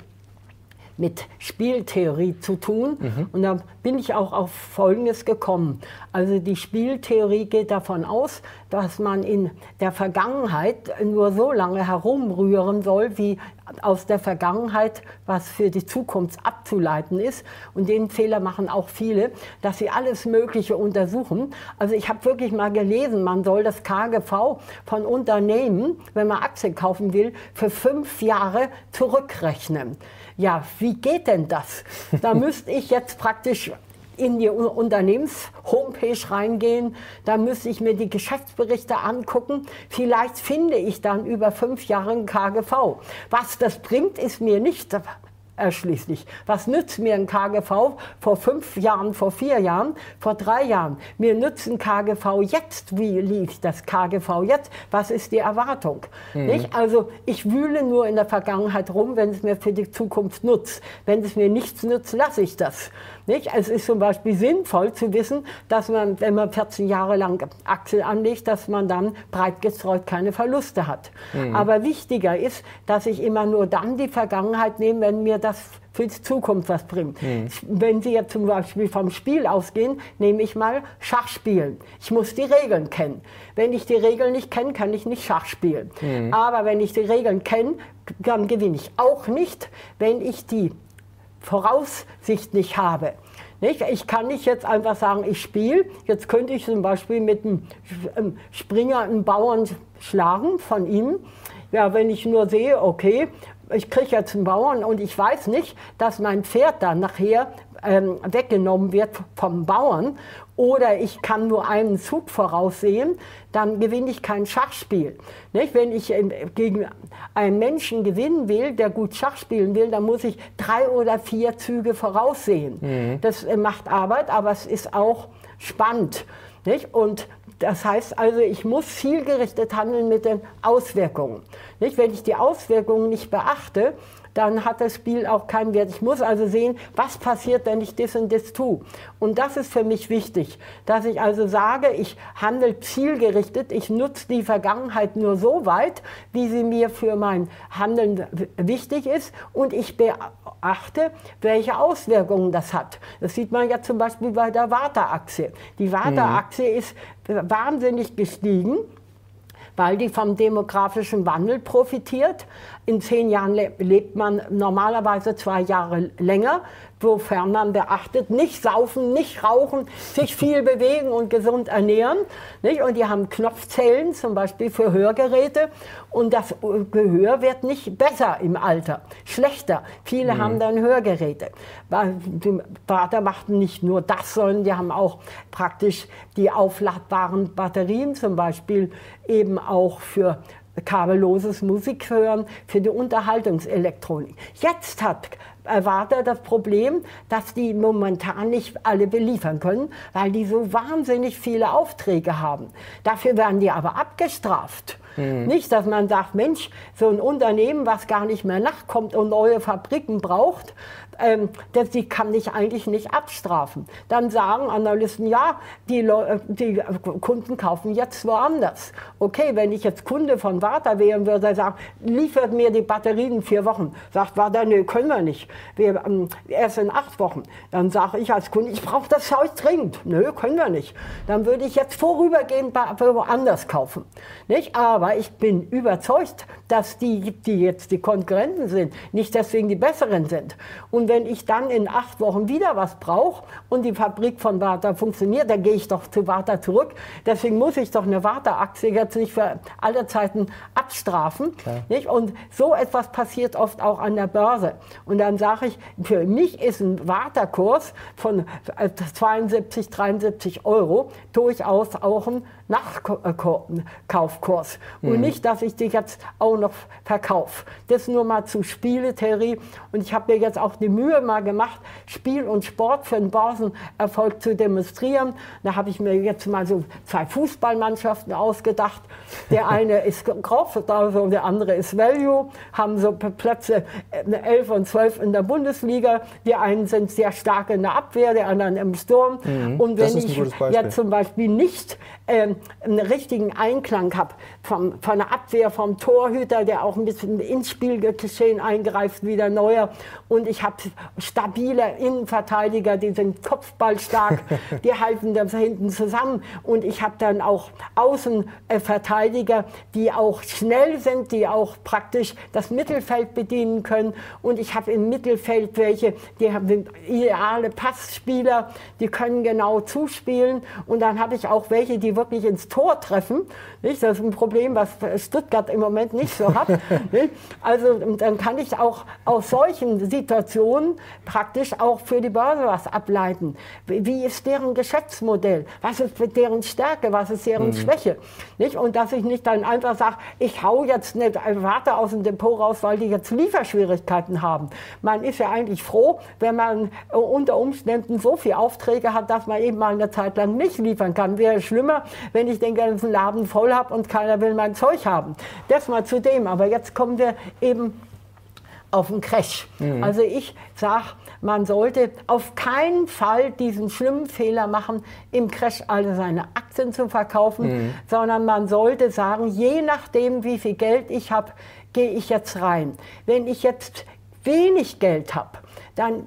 Speaker 2: mit Spieltheorie zu tun. Mhm. Und da bin ich auch auf Folgendes gekommen. Also die Spieltheorie geht davon aus, dass man in der Vergangenheit nur so lange herumrühren soll, wie aus der Vergangenheit was für die Zukunft abzuleiten ist. Und den Fehler machen auch viele, dass sie alles Mögliche untersuchen. Also ich habe wirklich mal gelesen, man soll das KGV von Unternehmen, wenn man Aktien kaufen will, für fünf Jahre zurückrechnen. Ja, wie geht denn das? Da müsste ich jetzt praktisch in die Unternehmens-Homepage reingehen, da müsste ich mir die Geschäftsberichte angucken. Vielleicht finde ich dann über fünf Jahre ein KGV. Was das bringt, ist mir nicht erschließlich. Was nützt mir ein KGV vor fünf Jahren, vor vier Jahren, vor drei Jahren? Mir nützt ein KGV jetzt. Wie lief das KGV jetzt? Was ist die Erwartung? Mhm. Also ich wühle nur in der Vergangenheit rum, wenn es mir für die Zukunft nutzt. Wenn es mir nichts nützt, lasse ich das. Nicht? Es ist zum Beispiel sinnvoll zu wissen, dass man, wenn man 14 Jahre lang Aktien anlegt, dass man dann breit gestreut keine Verluste hat. Mhm. Aber wichtiger ist, dass ich immer nur dann die Vergangenheit nehme, wenn mir das für die Zukunft was bringt. Mhm. Wenn Sie jetzt zum Beispiel vom Spiel ausgehen, nehme ich mal Schachspielen. Ich muss die Regeln kennen. Wenn ich die Regeln nicht kenne, kann ich nicht Schach spielen. Mhm. Aber wenn ich die Regeln kenne, dann gewinne ich auch nicht, wenn ich die Voraussicht nicht habe. Nicht? Ich kann nicht jetzt einfach sagen, ich spiele. Jetzt könnte ich zum Beispiel mit einem Springer einen Bauern schlagen von ihm. Ja, wenn ich nur sehe, okay, ich kriege jetzt einen Bauern und ich weiß nicht, dass mein Pferd dann nachher ähm, weggenommen wird vom Bauern oder ich kann nur einen Zug voraussehen, dann gewinne ich kein Schachspiel. Nicht? Wenn ich gegen einen Menschen gewinnen will, der gut Schach spielen will, dann muss ich drei oder vier Züge voraussehen. Mhm. Das äh, macht Arbeit, aber es ist auch spannend. Nicht? Und das heißt also, ich muss zielgerichtet handeln mit den Auswirkungen. Nicht? Wenn ich die Auswirkungen nicht beachte, dann hat das Spiel auch keinen Wert. Ich muss also sehen, was passiert, wenn ich das und das tue. Und das ist für mich wichtig, dass ich also sage, ich handle zielgerichtet, ich nutze die Vergangenheit nur so weit, wie sie mir für mein Handeln wichtig ist und ich beachte, welche Auswirkungen das hat. Das sieht man ja zum Beispiel bei der Warta-Achse. Die Warta-Achse mhm. ist wahnsinnig gestiegen weil die vom demografischen Wandel profitiert. In zehn Jahren lebt man normalerweise zwei Jahre länger wofern man beachtet, nicht saufen, nicht rauchen, sich viel bewegen und gesund ernähren. Nicht? Und die haben Knopfzellen zum Beispiel für Hörgeräte und das Gehör wird nicht besser im Alter, schlechter. Viele mhm. haben dann Hörgeräte. Die Vater machten nicht nur das, sondern die haben auch praktisch die aufladbaren Batterien zum Beispiel eben auch für kabelloses Musikhören, für die Unterhaltungselektronik. Jetzt hat Erwarter das Problem, dass die momentan nicht alle beliefern können, weil die so wahnsinnig viele Aufträge haben. Dafür werden die aber abgestraft. Mhm. Nicht, dass man sagt, Mensch, so ein Unternehmen, was gar nicht mehr nachkommt und neue Fabriken braucht, ähm, das, die kann ich eigentlich nicht abstrafen. Dann sagen Analysten, ja, die, äh, die Kunden kaufen jetzt woanders. Okay, wenn ich jetzt Kunde von Warta wäre und würde sagen, liefert mir die Batterien in vier Wochen. Sagt Warta, nee, können wir nicht. Wir, ähm, erst in acht Wochen. Dann sage ich als Kunde, ich brauche das Zeug dringend. Nö, können wir nicht. Dann würde ich jetzt vorübergehend woanders kaufen. Nicht? Aber ich bin überzeugt, dass die, die jetzt die Konkurrenten sind, nicht deswegen die besseren sind. Und und wenn ich dann in acht Wochen wieder was brauche und die Fabrik von Warta funktioniert, dann gehe ich doch zu Warta zurück. Deswegen muss ich doch eine Warta-Aktie jetzt nicht für alle Zeiten abstrafen. Nicht? Und so etwas passiert oft auch an der Börse. Und dann sage ich, für mich ist ein Warta-Kurs von 72, 73 Euro durchaus auch ein Nachkaufkurs. Mhm. Und nicht, dass ich die jetzt auch noch verkaufe. Das nur mal zu Spieletheorie. Und ich habe mir jetzt auch die Mühe mal gemacht, Spiel und Sport für den Börsenerfolg zu demonstrieren. Da habe ich mir jetzt mal so zwei Fußballmannschaften ausgedacht. Der eine ist Growth, also der andere ist Value, haben so Plätze 11 äh, und 12 in der Bundesliga. Die einen sind sehr stark in der Abwehr, der anderen im Sturm. Mhm, und wenn ich jetzt zum Beispiel nicht ähm, einen richtigen Einklang habe von der Abwehr, vom Torhüter, der auch ein bisschen ins Spielgeschehen eingreift, wie der Neuer. Und ich habe stabile Innenverteidiger, die sind kopfballstark, die halten das hinten zusammen. Und ich habe dann auch Außenverteidiger, die auch schnell sind, die auch praktisch das Mittelfeld bedienen können. Und ich habe im Mittelfeld welche, die haben ideale Passspieler, die können genau zuspielen. Und dann habe ich auch welche, die die wirklich ins Tor treffen. Nicht? Das ist ein Problem, was Stuttgart im Moment nicht so hat. also dann kann ich auch aus solchen Situationen praktisch auch für die Börse was ableiten. Wie ist deren Geschäftsmodell? Was ist deren Stärke? Was ist deren mhm. Schwäche? Nicht? Und dass ich nicht dann einfach sage, ich hau jetzt nicht Warte aus dem Depot raus, weil die jetzt Lieferschwierigkeiten haben. Man ist ja eigentlich froh, wenn man unter Umständen so viele Aufträge hat, dass man eben mal eine Zeit lang nicht liefern kann. Wäre schlimmer, wenn ich den ganzen Laden voll habe und keiner will mein Zeug haben. Das mal zu dem. Aber jetzt kommen wir eben auf den Crash. Mhm. Also ich sage, man sollte auf keinen Fall diesen schlimmen Fehler machen, im Crash alle seine Aktien zu verkaufen, mhm. sondern man sollte sagen, je nachdem, wie viel Geld ich habe, gehe ich jetzt rein. Wenn ich jetzt wenig Geld habe, dann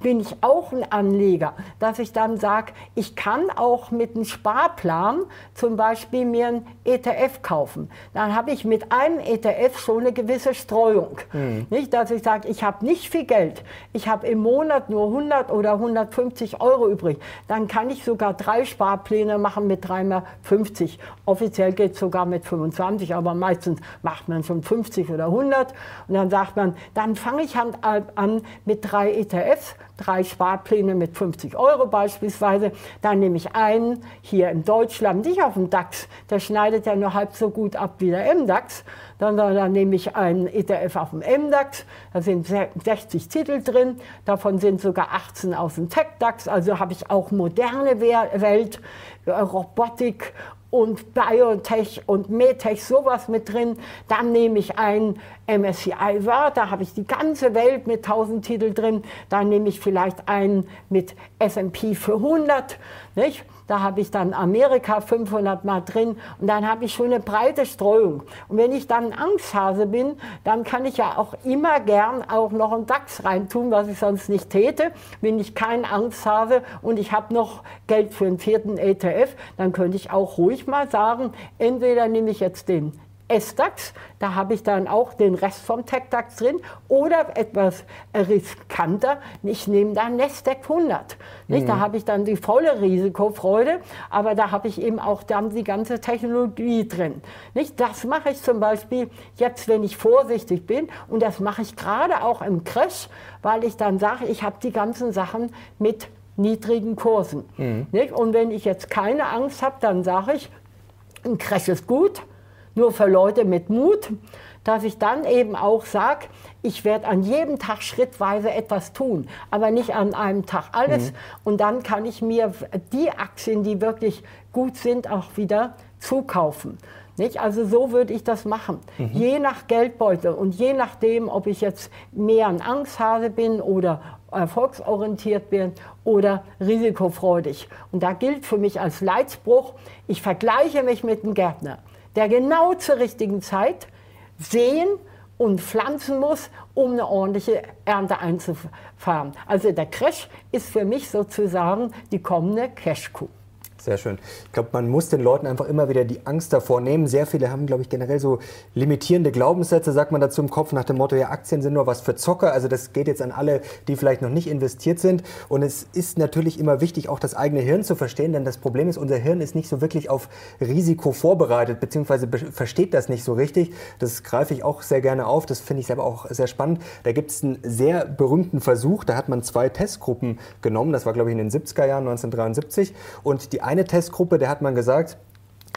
Speaker 2: bin ich auch ein Anleger, dass ich dann sage, ich kann auch mit einem Sparplan zum Beispiel mir ein ETF kaufen. Dann habe ich mit einem ETF schon eine gewisse Streuung. Mhm. Nicht, dass ich sage, ich habe nicht viel Geld, ich habe im Monat nur 100 oder 150 Euro übrig. Dann kann ich sogar drei Sparpläne machen mit dreimal 50. Offiziell geht es sogar mit 25, aber meistens macht man schon 50 oder 100. Und dann sagt man, dann fange ich an, an mit drei drei ETFs, drei Sparpläne mit 50 Euro beispielsweise. Dann nehme ich einen hier in Deutschland, nicht auf dem DAX, der schneidet ja nur halb so gut ab wie der MDAX. Dann, dann, nehme ich einen ETF auf dem MDAX, da sind 60 Titel drin, davon sind sogar 18 aus dem TechDAX, also habe ich auch moderne Welt, Robotik und Biotech und Medtech sowas mit drin. Dann nehme ich ein MSCI World, da habe ich die ganze Welt mit 1000 Titeln drin. Dann nehme ich vielleicht einen mit S&P 400, nicht? Da habe ich dann Amerika 500 Mal drin und dann habe ich schon eine breite Streuung. Und wenn ich dann Angsthase bin, dann kann ich ja auch immer gern auch noch einen DAX reintun, was ich sonst nicht täte. Wenn ich keinen Angsthase und ich habe noch Geld für einen vierten ETF, dann könnte ich auch ruhig mal sagen, entweder nehme ich jetzt den S-DAX, da habe ich dann auch den Rest vom Tech-DAX drin oder etwas riskanter, ich nehme dann Nasdaq 100. Nicht? Mhm. Da habe ich dann die volle Risikofreude, aber da habe ich eben auch dann die ganze Technologie drin. Nicht? Das mache ich zum Beispiel jetzt, wenn ich vorsichtig bin und das mache ich gerade auch im Crash, weil ich dann sage, ich habe die ganzen Sachen mit niedrigen Kursen. Mhm. Nicht? Und wenn ich jetzt keine Angst habe, dann sage ich, ein Crash ist gut, nur für Leute mit Mut, dass ich dann eben auch sage, ich werde an jedem Tag schrittweise etwas tun, aber nicht an einem Tag alles. Mhm. Und dann kann ich mir die Aktien, die wirklich gut sind, auch wieder zukaufen. Nicht? Also so würde ich das machen. Mhm. Je nach Geldbeutel und je nachdem, ob ich jetzt mehr ein Angsthase bin oder erfolgsorientiert bin oder risikofreudig. Und da gilt für mich als Leitspruch, ich vergleiche mich mit einem Gärtner der genau zur richtigen Zeit sehen und pflanzen muss, um eine ordentliche Ernte einzufahren. Also der Crash ist für mich sozusagen die kommende Cash-Coup.
Speaker 1: Sehr schön. Ich glaube, man muss den Leuten einfach immer wieder die Angst davor nehmen. Sehr viele haben, glaube ich, generell so limitierende Glaubenssätze, sagt man dazu im Kopf, nach dem Motto, ja, Aktien sind nur was für Zocker. Also das geht jetzt an alle, die vielleicht noch nicht investiert sind. Und es ist natürlich immer wichtig, auch das eigene Hirn zu verstehen, denn das Problem ist, unser Hirn ist nicht so wirklich auf Risiko vorbereitet, beziehungsweise versteht das nicht so richtig. Das greife ich auch sehr gerne auf. Das finde ich selber auch sehr spannend. Da gibt es einen sehr berühmten Versuch. Da hat man zwei Testgruppen genommen. Das war, glaube ich, in den 70er Jahren, 1973. Und die eine Testgruppe, der hat man gesagt,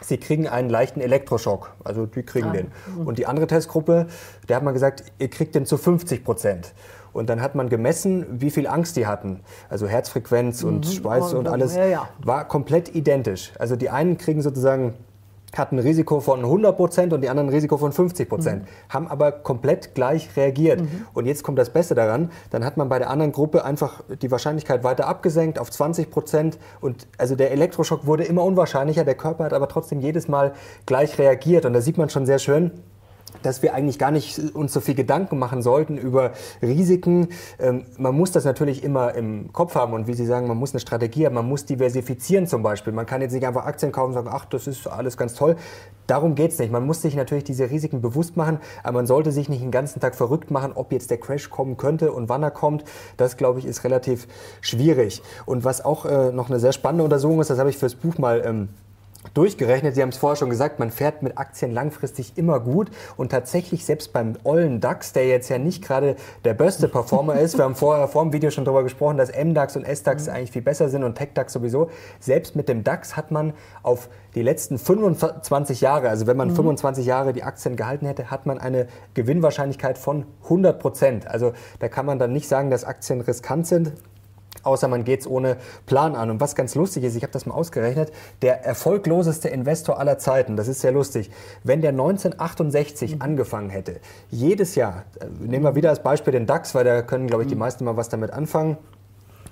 Speaker 1: sie kriegen einen leichten Elektroschock. Also die kriegen ah. den. Und die andere Testgruppe, der hat man gesagt, ihr kriegt den zu 50 Prozent. Und dann hat man gemessen, wie viel Angst die hatten. Also Herzfrequenz und mhm. Schweiß und alles ja, ja. war komplett identisch. Also die einen kriegen sozusagen hatten ein Risiko von 100 Prozent und die anderen ein Risiko von 50 Prozent, mhm. haben aber komplett gleich reagiert. Mhm. Und jetzt kommt das Beste daran, dann hat man bei der anderen Gruppe einfach die Wahrscheinlichkeit weiter abgesenkt auf 20 Prozent und also der Elektroschock wurde immer unwahrscheinlicher, der Körper hat aber trotzdem jedes Mal gleich reagiert und da sieht man schon sehr schön, dass wir eigentlich gar nicht uns so viel Gedanken machen sollten über Risiken. Ähm, man muss das natürlich immer im Kopf haben und wie Sie sagen, man muss eine Strategie haben, man muss diversifizieren zum Beispiel. Man kann jetzt nicht einfach Aktien kaufen und sagen, ach, das ist alles ganz toll. Darum geht es nicht. Man muss sich natürlich diese Risiken bewusst machen, aber man sollte sich nicht den ganzen Tag verrückt machen, ob jetzt der Crash kommen könnte und wann er kommt. Das, glaube ich, ist relativ schwierig. Und was auch äh, noch eine sehr spannende Untersuchung ist, das habe ich fürs Buch mal ähm, durchgerechnet, Sie haben es vorher schon gesagt, man fährt mit Aktien langfristig immer gut und tatsächlich selbst beim ollen DAX, der jetzt ja nicht gerade der beste Performer ist, wir haben vorher vor dem Video schon darüber gesprochen, dass MDAX und SDAX mhm. eigentlich viel besser sind und TechDAX sowieso, selbst mit dem DAX hat man auf die letzten 25 Jahre, also wenn man mhm. 25 Jahre die Aktien gehalten hätte, hat man eine Gewinnwahrscheinlichkeit von 100 Prozent. Also da kann man dann nicht sagen, dass Aktien riskant sind außer man geht es ohne Plan an. Und was ganz lustig ist, ich habe das mal ausgerechnet, der erfolgloseste Investor aller Zeiten, das ist sehr lustig, wenn der 1968 mhm. angefangen hätte, jedes Jahr, äh, nehmen wir wieder als Beispiel den DAX, weil da können, glaube ich, die mhm. meisten mal was damit anfangen,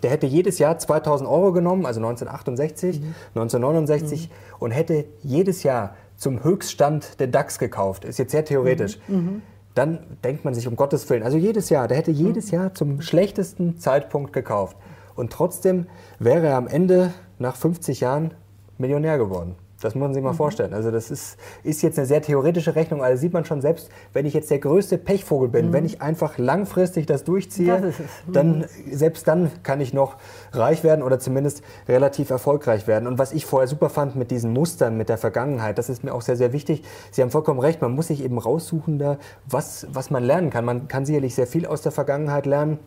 Speaker 1: der hätte jedes Jahr 2000 Euro genommen, also 1968, mhm. 1969, mhm. und hätte jedes Jahr zum Höchststand den DAX gekauft. Ist jetzt sehr theoretisch. Mhm. mhm. Dann denkt man sich um Gottes Willen, also jedes Jahr, der hätte jedes Jahr zum schlechtesten Zeitpunkt gekauft. Und trotzdem wäre er am Ende nach 50 Jahren Millionär geworden. Das muss man sich mal mhm. vorstellen. Also das ist, ist jetzt eine sehr theoretische Rechnung, also sieht man schon selbst, wenn ich jetzt der größte Pechvogel bin, mhm. wenn ich einfach langfristig das durchziehe, das mhm. dann selbst dann kann ich noch reich werden oder zumindest relativ erfolgreich werden. Und was ich vorher super fand mit diesen Mustern, mit der Vergangenheit, das ist mir auch sehr, sehr wichtig. Sie haben vollkommen recht, man muss sich eben raussuchen da, was, was man lernen kann. Man kann sicherlich sehr viel aus der Vergangenheit lernen.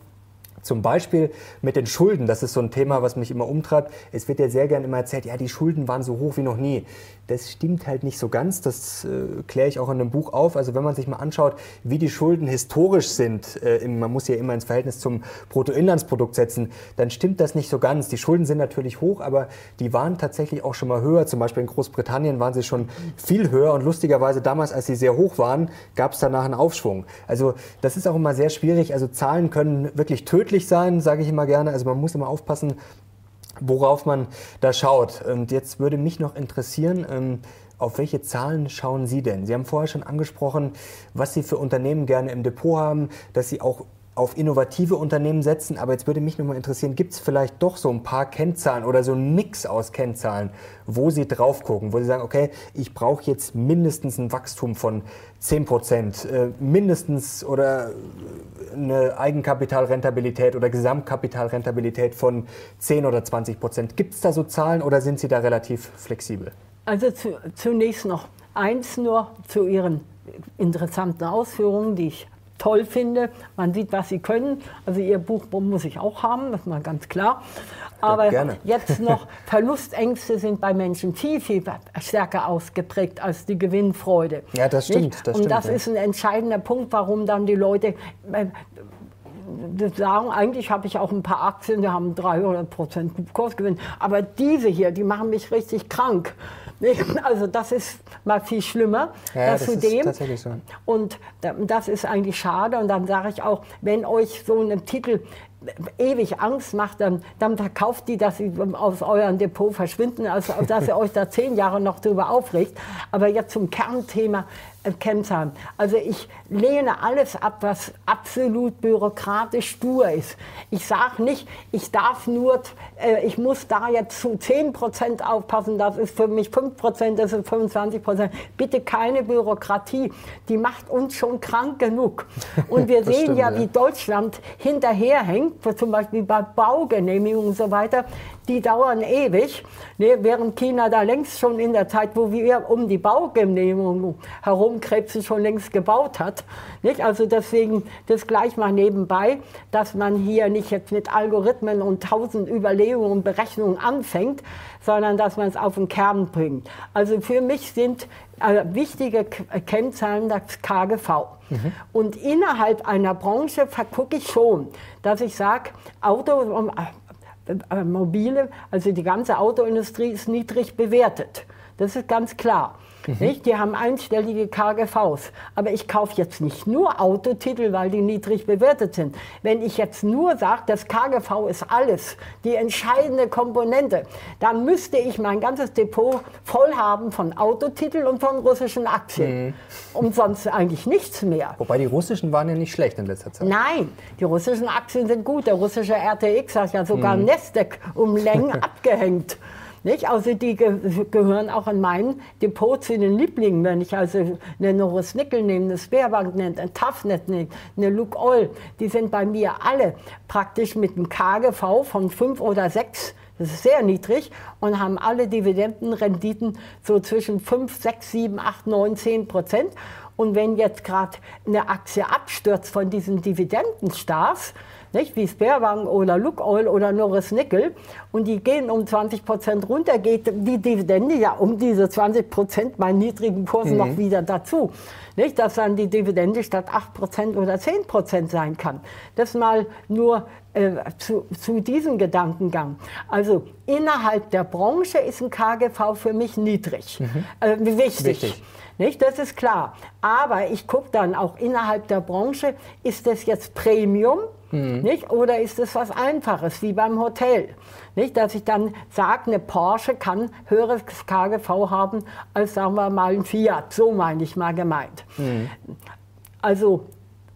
Speaker 1: Zum Beispiel mit den Schulden, das ist so ein Thema, was mich immer umtreibt. Es wird ja sehr gern immer erzählt, ja, die Schulden waren so hoch wie noch nie. Das stimmt halt nicht so ganz, das äh, kläre ich auch in einem Buch auf. Also wenn man sich mal anschaut, wie die Schulden historisch sind, äh, man muss ja immer ins Verhältnis zum Bruttoinlandsprodukt setzen, dann stimmt das nicht so ganz. Die Schulden sind natürlich hoch, aber die waren tatsächlich auch schon mal höher. Zum Beispiel in Großbritannien waren sie schon viel höher und lustigerweise damals, als sie sehr hoch waren, gab es danach einen Aufschwung. Also das ist auch immer sehr schwierig. Also Zahlen können wirklich tödlich glücklich sein, sage ich immer gerne. Also man muss immer aufpassen, worauf man da schaut. Und jetzt würde mich noch interessieren, ähm, auf welche Zahlen schauen Sie denn? Sie haben vorher schon angesprochen, was Sie für Unternehmen gerne im Depot haben, dass Sie auch auf innovative Unternehmen setzen. Aber jetzt würde mich noch mal interessieren, gibt es vielleicht doch so ein paar Kennzahlen oder so ein Mix aus Kennzahlen, wo Sie drauf gucken, wo Sie sagen, okay, ich brauche jetzt mindestens ein Wachstum von 10 Prozent, äh, mindestens oder eine Eigenkapitalrentabilität oder Gesamtkapitalrentabilität von 10 oder 20 Prozent. Gibt es da so Zahlen oder sind Sie da relativ flexibel?
Speaker 2: Also zu, zunächst noch eins nur zu Ihren interessanten Ausführungen, die ich toll finde. Man sieht, was sie können. Also ihr Buch muss ich auch haben, das ist mal ganz klar. Aber ja, jetzt noch, Verlustängste sind bei Menschen viel, viel stärker ausgeprägt als die Gewinnfreude.
Speaker 1: Ja, das stimmt.
Speaker 2: Das Und das ja. ist ein entscheidender Punkt, warum dann die Leute äh, sagen, eigentlich habe ich auch ein paar Aktien, die haben 300 Prozent Kursgewinn. Aber diese hier, die machen mich richtig krank. Also das ist mal viel schlimmer.
Speaker 1: Ja, das zudem. ist tatsächlich so.
Speaker 2: Und das ist eigentlich schade. Und dann sage ich auch, wenn euch so ein Titel ewig Angst macht, dann, dann verkauft die, dass sie aus eurem Depot verschwinden, also dass ihr euch da zehn Jahre noch drüber aufregt. Aber jetzt zum Kernthema Kennzahlen. Also ich lehne alles ab, was absolut bürokratisch stur ist. Ich sage nicht, ich darf nur, äh, ich muss da jetzt zu 10 Prozent aufpassen, das ist für mich 5 Prozent, das ist 25 Prozent. Bitte keine Bürokratie, die macht uns schon krank genug. Und wir sehen stimmt, ja, ja, wie Deutschland hinterherhängt, zum Beispiel bei Baugenehmigungen und so weiter die dauern ewig, ne, während China da längst schon in der Zeit, wo wir um die Baugenehmigung herum Krebse schon längst gebaut hat. Nicht? Also deswegen das gleich mal nebenbei, dass man hier nicht jetzt mit Algorithmen und tausend Überlegungen und Berechnungen anfängt, sondern dass man es auf den Kern bringt. Also für mich sind äh, wichtige Kennzahlen das KGV. Mhm. Und innerhalb einer Branche gucke ich schon, dass ich sage, Auto, äh, mobile, also die ganze Autoindustrie ist niedrig bewertet. Das ist ganz klar. Mhm. Die haben einstellige KGVs. Aber ich kaufe jetzt nicht nur Autotitel, weil die niedrig bewertet sind. Wenn ich jetzt nur sage, das KGV ist alles, die entscheidende Komponente, dann müsste ich mein ganzes Depot voll haben von Autotiteln und von russischen Aktien. Mhm. Und sonst eigentlich nichts mehr.
Speaker 1: Wobei die russischen waren ja nicht schlecht in letzter Zeit.
Speaker 2: Nein, die russischen Aktien sind gut. Der russische RTX hat ja sogar mhm. Nasdaq um Längen abgehängt. Nicht? Also die ge gehören auch in mein Depot zu den Lieblingen. Wenn ich also eine Norris Nickel nehme, eine Sperrbank nehme, ein Tafnet nehme, eine Luke Oil, die sind bei mir alle praktisch mit einem KGV von fünf oder sechs Das ist sehr niedrig und haben alle Dividendenrenditen so zwischen 5, 6, 7, 8, 9, 10 Prozent. Und wenn jetzt gerade eine Aktie abstürzt von diesen Dividendenstars, nicht? wie Sperrbank oder Lukoil oder Norris Nickel, und die gehen um 20 Prozent runter, geht die Dividende ja um diese 20 Prozent bei niedrigen Kursen mhm. noch wieder dazu. Nicht? Dass dann die Dividende statt 8 Prozent oder 10 Prozent sein kann. Das mal nur äh, zu, zu diesem Gedankengang. Also innerhalb der Branche ist ein KGV für mich niedrig, mhm. äh, wichtig. wichtig. Nicht? Das ist klar. Aber ich gucke dann auch innerhalb der Branche, ist das jetzt Premium mhm. nicht? oder ist das was Einfaches, wie beim Hotel? Nicht? Dass ich dann sage, eine Porsche kann höheres KGV haben als, sagen wir mal, ein Fiat. So meine ich mal gemeint. Mhm. Also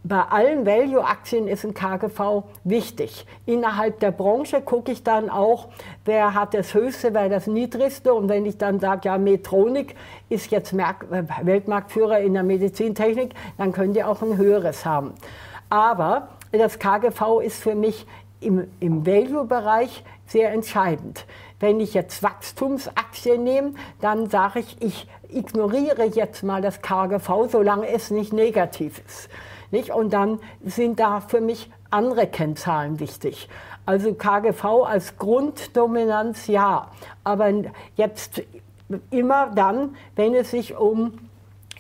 Speaker 2: bei allen Value-Aktien ist ein KGV wichtig. Innerhalb der Branche gucke ich dann auch, wer hat das höchste, wer das niedrigste. Und wenn ich dann sage, ja, Metronik ist jetzt Weltmarktführer in der Medizintechnik, dann könnt ihr auch ein höheres haben. Aber das KGV ist für mich im, im Value-Bereich sehr entscheidend. Wenn ich jetzt Wachstumsaktien nehme, dann sage ich, ich ignoriere jetzt mal das KGV, solange es nicht negativ ist. Nicht? Und dann sind da für mich andere Kennzahlen wichtig. Also KGV als Grunddominanz ja, aber jetzt immer dann, wenn es sich um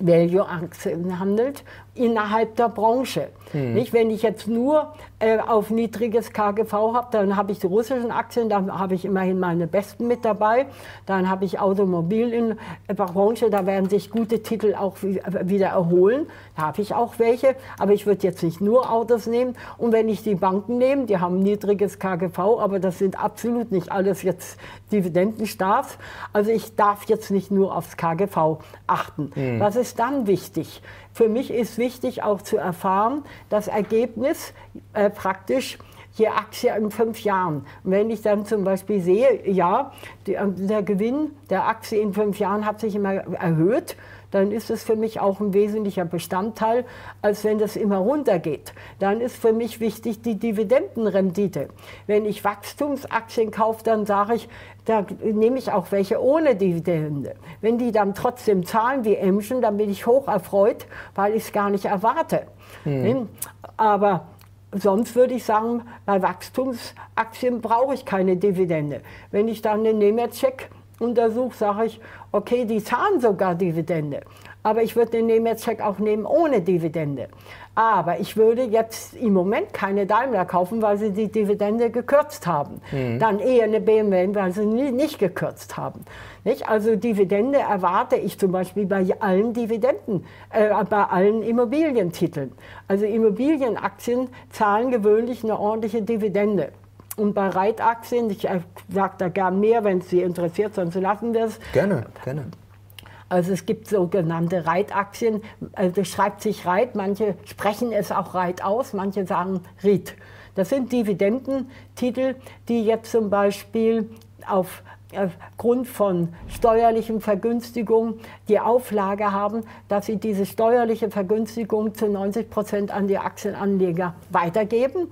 Speaker 2: Value-Aktien handelt, innerhalb der Branche. Hm. Nicht, wenn ich jetzt nur äh, auf niedriges KGV habe, dann habe ich die russischen Aktien, da habe ich immerhin meine besten mit dabei. Dann habe ich Automobil in der Branche, da werden sich gute Titel auch wieder erholen. Da habe ich auch welche, aber ich würde jetzt nicht nur Autos nehmen. Und wenn ich die Banken nehme, die haben niedriges KGV, aber das sind absolut nicht alles jetzt Dividendenstars. Also ich darf jetzt nicht nur aufs KGV achten. Hm. Was ist dann wichtig? Für mich ist wichtig auch zu erfahren, das Ergebnis äh, praktisch je Aktie in fünf Jahren. Und wenn ich dann zum Beispiel sehe, ja, die, äh, der Gewinn der Aktie in fünf Jahren hat sich immer erhöht, dann ist es für mich auch ein wesentlicher Bestandteil, als wenn das immer runtergeht. Dann ist für mich wichtig die Dividendenrendite. Wenn ich Wachstumsaktien kaufe, dann sage ich, da nehme ich auch welche ohne Dividende. Wenn die dann trotzdem zahlen wie Emschen, dann bin ich hoch erfreut, weil ich es gar nicht erwarte. Hm. Aber Sonst würde ich sagen, bei Wachstumsaktien brauche ich keine Dividende. Wenn ich dann den Nemetschek untersuche, sage ich, okay, die zahlen sogar Dividende. Aber ich würde den Nemetschek auch nehmen ohne Dividende. Aber ich würde jetzt im Moment keine Daimler kaufen, weil sie die Dividende gekürzt haben. Mhm. Dann eher eine BMW, weil sie nie, nicht gekürzt haben. Nicht? Also Dividende erwarte ich zum Beispiel bei allen Dividenden, äh, bei allen Immobilientiteln. Also Immobilienaktien zahlen gewöhnlich eine ordentliche Dividende. Und bei Reitaktien, ich äh, sage da gern mehr, wenn es Sie interessiert, sonst lassen wir es.
Speaker 1: Gerne, gerne.
Speaker 2: Also es gibt sogenannte Reitaktien, also das schreibt sich Reit, manche sprechen es auch Reit aus, manche sagen RIT. Das sind Dividendentitel, die jetzt zum Beispiel auf aufgrund von steuerlichen Vergünstigungen die Auflage haben, dass sie diese steuerliche Vergünstigung zu 90 Prozent an die Aktienanleger weitergeben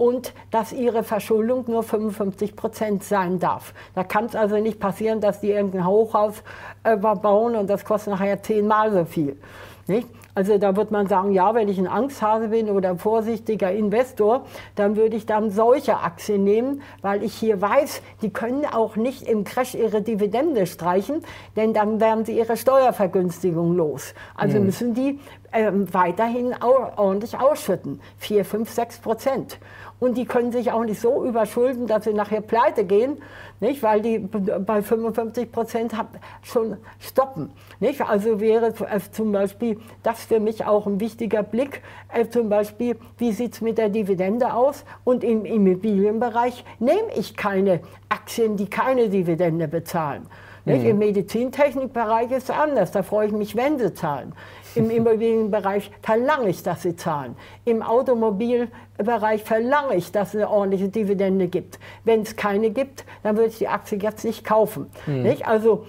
Speaker 2: und dass ihre Verschuldung nur 55 Prozent sein darf. Da kann es also nicht passieren, dass die irgendein Hochhaus äh, bauen und das kostet nachher zehnmal so viel. Nicht? Also da wird man sagen, ja, wenn ich ein Angsthase bin oder ein vorsichtiger Investor, dann würde ich dann solche Aktien nehmen, weil ich hier weiß, die können auch nicht im Crash ihre Dividende streichen, denn dann werden sie ihre Steuervergünstigung los. Also mhm. müssen die äh, weiterhin ordentlich ausschütten. 4, 5, 6 Prozent. Und die können sich auch nicht so überschulden, dass sie nachher pleite gehen, nicht? weil die bei 55 Prozent schon stoppen. Nicht? Also wäre äh, zum Beispiel das für mich auch ein wichtiger Blick, äh, zum Beispiel, wie sieht es mit der Dividende aus? Und im Immobilienbereich nehme ich keine Aktien, die keine Dividende bezahlen. Mhm. Im Medizintechnikbereich ist es anders, da freue ich mich, wenn sie zahlen. Im Immobilienbereich verlange ich, dass sie zahlen. Im Automobilbereich verlange ich, dass es eine ordentliche Dividende gibt. Wenn es keine gibt, dann würde ich die Aktie jetzt nicht kaufen. Mhm. Nicht? Also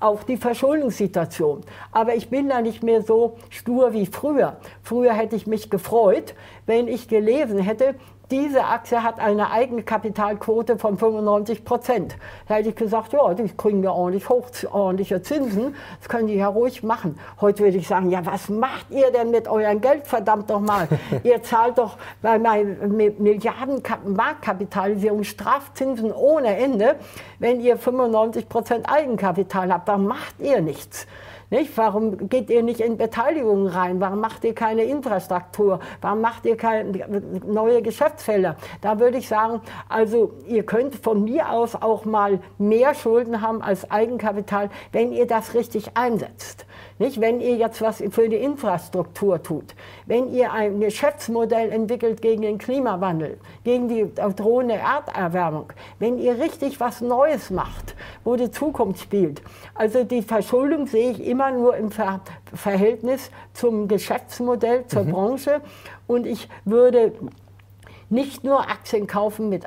Speaker 2: auch die Verschuldungssituation. Aber ich bin da nicht mehr so stur wie früher. Früher hätte ich mich gefreut, wenn ich gelesen hätte, diese Aktie hat eine Eigenkapitalquote von 95 Prozent. Da hätte ich gesagt, ja, die kriegen ja ordentlich hoch, ordentliche Zinsen, das können die ja ruhig machen. Heute würde ich sagen, ja, was macht ihr denn mit eurem Geld, verdammt doch mal? ihr zahlt doch bei Milliarden Marktkapitalisierung Strafzinsen ohne Ende, wenn ihr 95 Prozent Eigenkapital habt, dann macht ihr nichts. Nicht? Warum geht ihr nicht in Beteiligungen rein? Warum macht ihr keine Infrastruktur? Warum macht ihr keine neue Geschäftsfelder? Da würde ich sagen, also ihr könnt von mir aus auch mal mehr Schulden haben als Eigenkapital, wenn ihr das richtig einsetzt. Nicht? Wenn ihr jetzt was für die Infrastruktur tut, wenn ihr ein Geschäftsmodell entwickelt gegen den Klimawandel, gegen die drohende Erderwärmung, wenn ihr richtig was Neues macht, wo die Zukunft spielt. Also die Verschuldung sehe ich immer nur im Ver Verhältnis zum Geschäftsmodell, zur mhm. Branche. Und ich würde nicht nur Aktien kaufen mit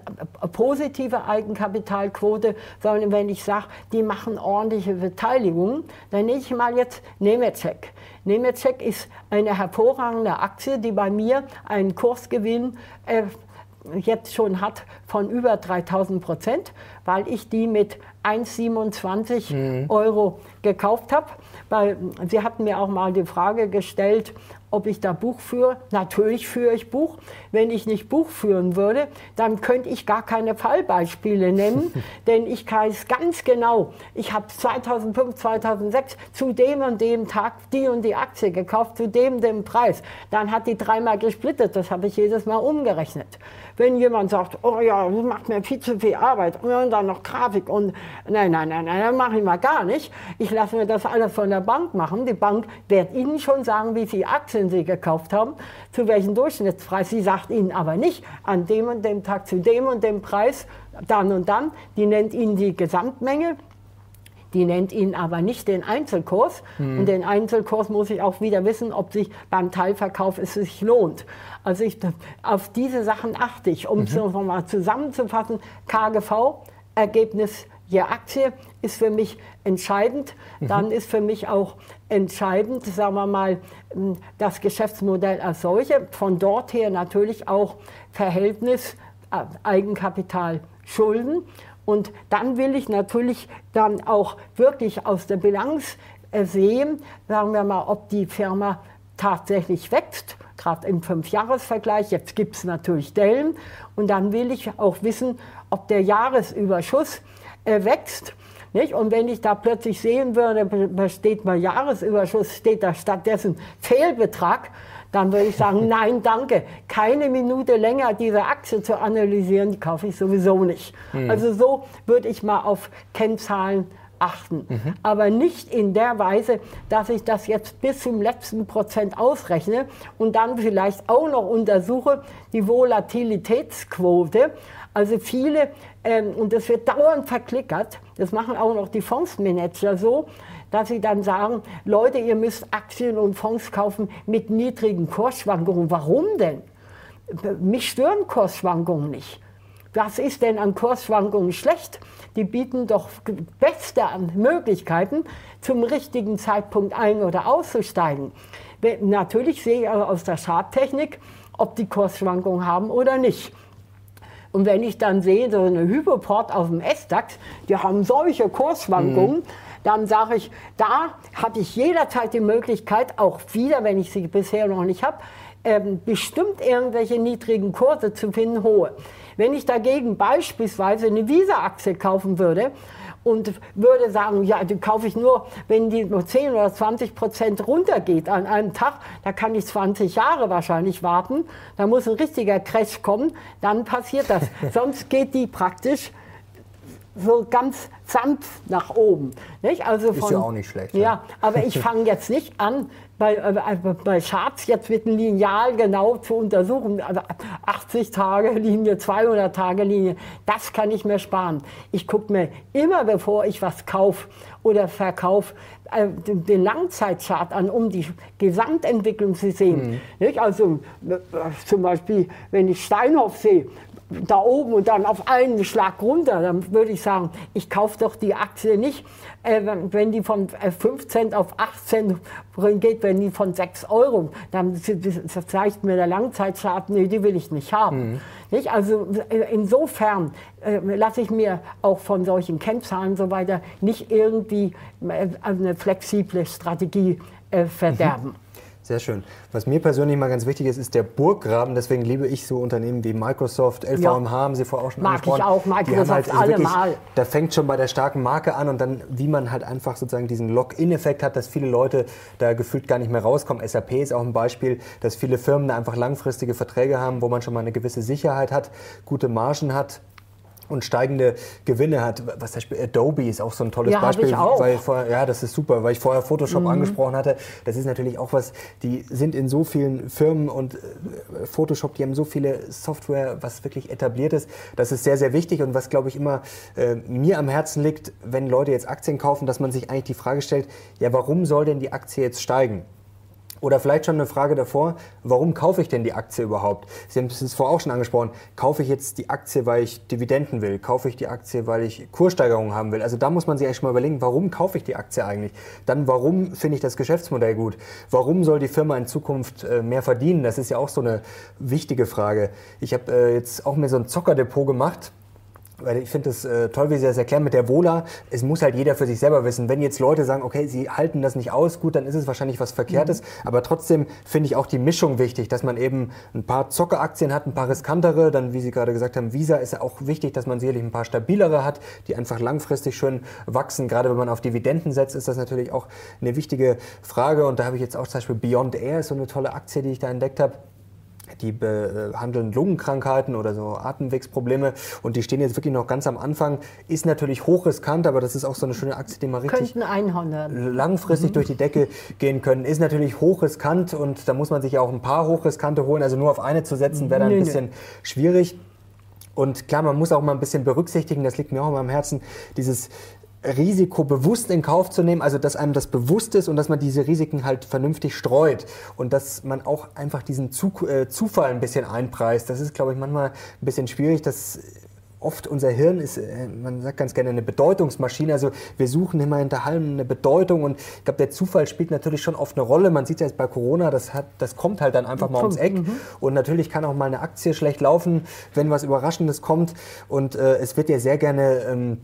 Speaker 2: positiver Eigenkapitalquote, sondern wenn ich sage, die machen ordentliche Beteiligung, dann nehme ich mal jetzt Nemetschek. Nemetschek ist eine hervorragende Aktie, die bei mir einen Kursgewinn äh, jetzt schon hat von über 3000 Prozent, weil ich die mit 1,27 mhm. Euro gekauft habe. Sie hatten mir auch mal die Frage gestellt, ob ich da Buch führe. Natürlich führe ich Buch. Wenn ich nicht Buch führen würde, dann könnte ich gar keine Fallbeispiele nennen, denn ich weiß ganz genau, ich habe 2005, 2006 zu dem und dem Tag die und die Aktie gekauft, zu dem dem Preis. Dann hat die dreimal gesplittet, das habe ich jedes Mal umgerechnet. Wenn jemand sagt, oh ja, das macht mir viel zu viel Arbeit und dann noch Grafik und nein, nein, nein, nein, dann mache ich mal gar nicht. Ich lasse mir das alles von der Bank machen. Die Bank wird Ihnen schon sagen, wie viele Aktien Sie gekauft haben, zu welchem Durchschnittspreis. Sie sagt Ihnen aber nicht, an dem und dem Tag zu dem und dem Preis, dann und dann. Die nennt Ihnen die Gesamtmenge. Die nennt Ihnen aber nicht den Einzelkurs. Mhm. Und den Einzelkurs muss ich auch wieder wissen, ob sich beim Teilverkauf es sich lohnt. Also ich, auf diese Sachen achte ich. Um mhm. es nochmal zusammenzufassen, KGV, Ergebnis je Aktie ist für mich entscheidend. Mhm. Dann ist für mich auch entscheidend, sagen wir mal, das Geschäftsmodell als solche. Von dort her natürlich auch Verhältnis äh, Eigenkapital Schulden. Und dann will ich natürlich dann auch wirklich aus der Bilanz äh, sehen, sagen wir mal, ob die Firma tatsächlich wächst, gerade im Fünfjahresvergleich. Jetzt gibt es natürlich Dellen. Und dann will ich auch wissen, ob der Jahresüberschuss äh, wächst. Nicht? Und wenn ich da plötzlich sehen würde, da steht mal Jahresüberschuss, steht da stattdessen Fehlbetrag, dann würde ich sagen, nein, danke. Keine Minute länger diese Aktie zu analysieren, die kaufe ich sowieso nicht. Mhm. Also so würde ich mal auf Kennzahlen achten. Mhm. Aber nicht in der Weise, dass ich das jetzt bis zum letzten Prozent ausrechne und dann vielleicht auch noch untersuche die Volatilitätsquote. Also viele, ähm, und das wird dauernd verklickert, das machen auch noch die Fondsmanager so, dass sie dann sagen, Leute, ihr müsst Aktien und Fonds kaufen mit niedrigen Kursschwankungen. Warum denn? Mich stören Kursschwankungen nicht. Was ist denn an Kursschwankungen schlecht? Die bieten doch beste Möglichkeiten, zum richtigen Zeitpunkt ein- oder auszusteigen. Natürlich sehe ich aus der Charttechnik, ob die Kursschwankungen haben oder nicht. Und wenn ich dann sehe, so eine Hypoport auf dem S-DAX, die haben solche Kursschwankungen, mhm. Dann sage ich, da hatte ich jederzeit die Möglichkeit, auch wieder, wenn ich sie bisher noch nicht habe, ähm, bestimmt irgendwelche niedrigen Kurse zu finden, hohe. Wenn ich dagegen beispielsweise eine Visa-Aktie kaufen würde und würde sagen, ja, die kaufe ich nur, wenn die nur 10 oder 20 Prozent runtergeht an einem Tag, da kann ich 20 Jahre wahrscheinlich warten, da muss ein richtiger Crash kommen, dann passiert das. Sonst geht die praktisch so ganz sanft nach oben. Nicht? Also
Speaker 1: von, ist ja auch nicht schlecht.
Speaker 2: Ja, ja. aber ich fange jetzt nicht an, bei, äh, bei Charts jetzt mit einem Lineal genau zu untersuchen. Also 80 Tage Linie, 200 Tage Linie, das kann ich mir sparen. Ich gucke mir immer, bevor ich was kaufe oder verkaufe, äh, den Langzeitchart an, um die Gesamtentwicklung zu sehen. Mhm. Also äh, zum Beispiel, wenn ich Steinhoff sehe, da oben und dann auf einen Schlag runter, dann würde ich sagen, ich kaufe doch die Aktie nicht, äh, wenn die von 5 äh, Cent auf 8 Cent geht, wenn die von 6 Euro, dann zeigt mir der Langzeitchart, nee, die will ich nicht haben. Mhm. Nicht? Also äh, insofern äh, lasse ich mir auch von solchen Kennzahlen und so weiter nicht irgendwie äh, eine flexible Strategie äh, verderben. Mhm.
Speaker 1: Sehr schön. Was mir persönlich mal ganz wichtig ist, ist der Burggraben. Deswegen liebe ich so Unternehmen wie Microsoft, LVMH ja. haben Sie vorher auch schon
Speaker 2: Mag angesprochen. Mag ich auch, Microsoft halt also allemal. Wirklich,
Speaker 1: da fängt schon bei der starken Marke an und dann, wie man halt einfach sozusagen diesen Lock-in-Effekt hat, dass viele Leute da gefühlt gar nicht mehr rauskommen. SAP ist auch ein Beispiel, dass viele Firmen da einfach langfristige Verträge haben, wo man schon mal eine gewisse Sicherheit hat, gute Margen hat und steigende Gewinne hat. Was zum Beispiel Adobe ist auch so ein tolles
Speaker 2: ja,
Speaker 1: Beispiel.
Speaker 2: Ich auch.
Speaker 1: Weil vorher, ja, das ist super, weil ich vorher Photoshop mhm. angesprochen hatte. Das ist natürlich auch was, die sind in so vielen Firmen und äh, Photoshop, die haben so viele Software, was wirklich etabliert ist. Das ist sehr, sehr wichtig und was, glaube ich, immer äh, mir am Herzen liegt, wenn Leute jetzt Aktien kaufen, dass man sich eigentlich die Frage stellt, ja, warum soll denn die Aktie jetzt steigen? Oder vielleicht schon eine Frage davor, warum kaufe ich denn die Aktie überhaupt? Sie haben es vorher auch schon angesprochen. Kaufe ich jetzt die Aktie, weil ich Dividenden will? Kaufe ich die Aktie, weil ich Kurssteigerungen haben will? Also da muss man sich eigentlich mal überlegen, warum kaufe ich die Aktie eigentlich? Dann, warum finde ich das Geschäftsmodell gut? Warum soll die Firma in Zukunft äh, mehr verdienen? Das ist ja auch so eine wichtige Frage. Ich habe äh, jetzt auch mir so ein Zockerdepot gemacht weil ich finde es äh, toll, wie Sie das erklären mit der Wohler. Es muss halt jeder für sich selber wissen. Wenn jetzt Leute sagen, okay, sie halten das nicht aus, gut, dann ist es wahrscheinlich was Verkehrtes. Mhm. Aber trotzdem finde ich auch die Mischung wichtig, dass man eben ein paar Zockeraktien hat, ein paar riskantere. Dann, wie Sie gerade gesagt haben, Visa ist ja auch wichtig, dass man sicherlich ein paar stabilere hat, die einfach langfristig schön wachsen. Gerade wenn man auf Dividenden setzt, ist das natürlich auch eine wichtige Frage. Und da habe ich jetzt auch zum Beispiel Beyond Air, so eine tolle Aktie, die ich da entdeckt habe die behandeln Lungenkrankheiten oder so Atemwegsprobleme und die stehen jetzt wirklich noch ganz am Anfang. Ist natürlich hochriskant, aber das ist auch so eine schöne Aktie, die man richtig langfristig mhm. durch die Decke gehen können. Ist natürlich hochriskant und da muss man sich ja auch ein paar hochriskante holen. Also nur auf eine zu setzen wäre dann ein bisschen schwierig. Und klar, man muss auch mal ein bisschen berücksichtigen, das liegt mir auch immer am Herzen, dieses Risiko bewusst in Kauf zu nehmen, also dass einem das bewusst ist und dass man diese Risiken halt vernünftig streut und dass man auch einfach diesen äh, Zufall ein bisschen einpreist. Das ist, glaube ich, manchmal ein bisschen schwierig. dass oft unser Hirn ist, äh, man sagt ganz gerne eine Bedeutungsmaschine. Also wir suchen immer hinter allem eine Bedeutung und ich glaube, der Zufall spielt natürlich schon oft eine Rolle. Man sieht ja jetzt bei Corona, das, hat, das kommt halt dann einfach mal ums Eck. Mhm. Und natürlich kann auch mal eine Aktie schlecht laufen, wenn was Überraschendes kommt. Und äh, es wird ja sehr gerne ähm,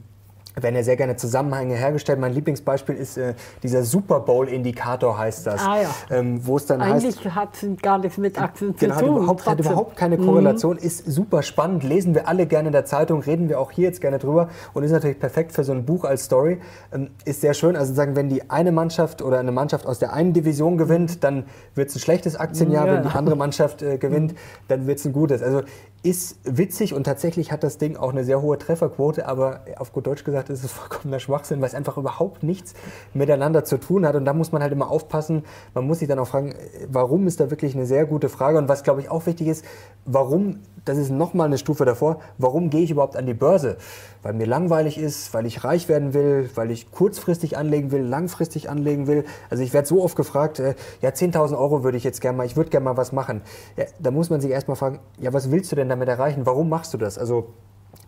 Speaker 1: werden ja sehr gerne Zusammenhänge hergestellt. Mein Lieblingsbeispiel ist äh, dieser Super Bowl-Indikator, heißt das.
Speaker 2: Ah, ja.
Speaker 1: ähm, wo es dann
Speaker 2: Eigentlich
Speaker 1: heißt,
Speaker 2: hat gar nichts mit Aktien
Speaker 1: genau, zu tun. Hat überhaupt, hat überhaupt keine mhm. Korrelation, mhm. ist super spannend, lesen wir alle gerne in der Zeitung, reden wir auch hier jetzt gerne drüber und ist natürlich perfekt für so ein Buch als Story. Ähm, ist sehr schön, also sagen, wenn die eine Mannschaft oder eine Mannschaft aus der einen Division gewinnt, dann wird es ein schlechtes Aktienjahr, ja. wenn die andere Mannschaft äh, gewinnt, dann wird es ein gutes. Also ist witzig und tatsächlich hat das Ding auch eine sehr hohe Trefferquote, aber auf gut Deutsch gesagt ist es vollkommener Schwachsinn, weil es einfach überhaupt nichts miteinander zu tun hat. Und da muss man halt immer aufpassen. Man muss sich dann auch fragen, warum ist da wirklich eine sehr gute Frage. Und was, glaube ich, auch wichtig ist, warum, das ist nochmal eine Stufe davor, warum gehe ich überhaupt an die Börse? Weil mir langweilig ist, weil ich reich werden will, weil ich kurzfristig anlegen will, langfristig anlegen will. Also ich werde so oft gefragt, äh, ja, 10.000 Euro würde ich jetzt gerne mal, ich würde gerne mal was machen. Ja, da muss man sich erstmal fragen, ja, was willst du denn damit erreichen? Warum machst du das? Also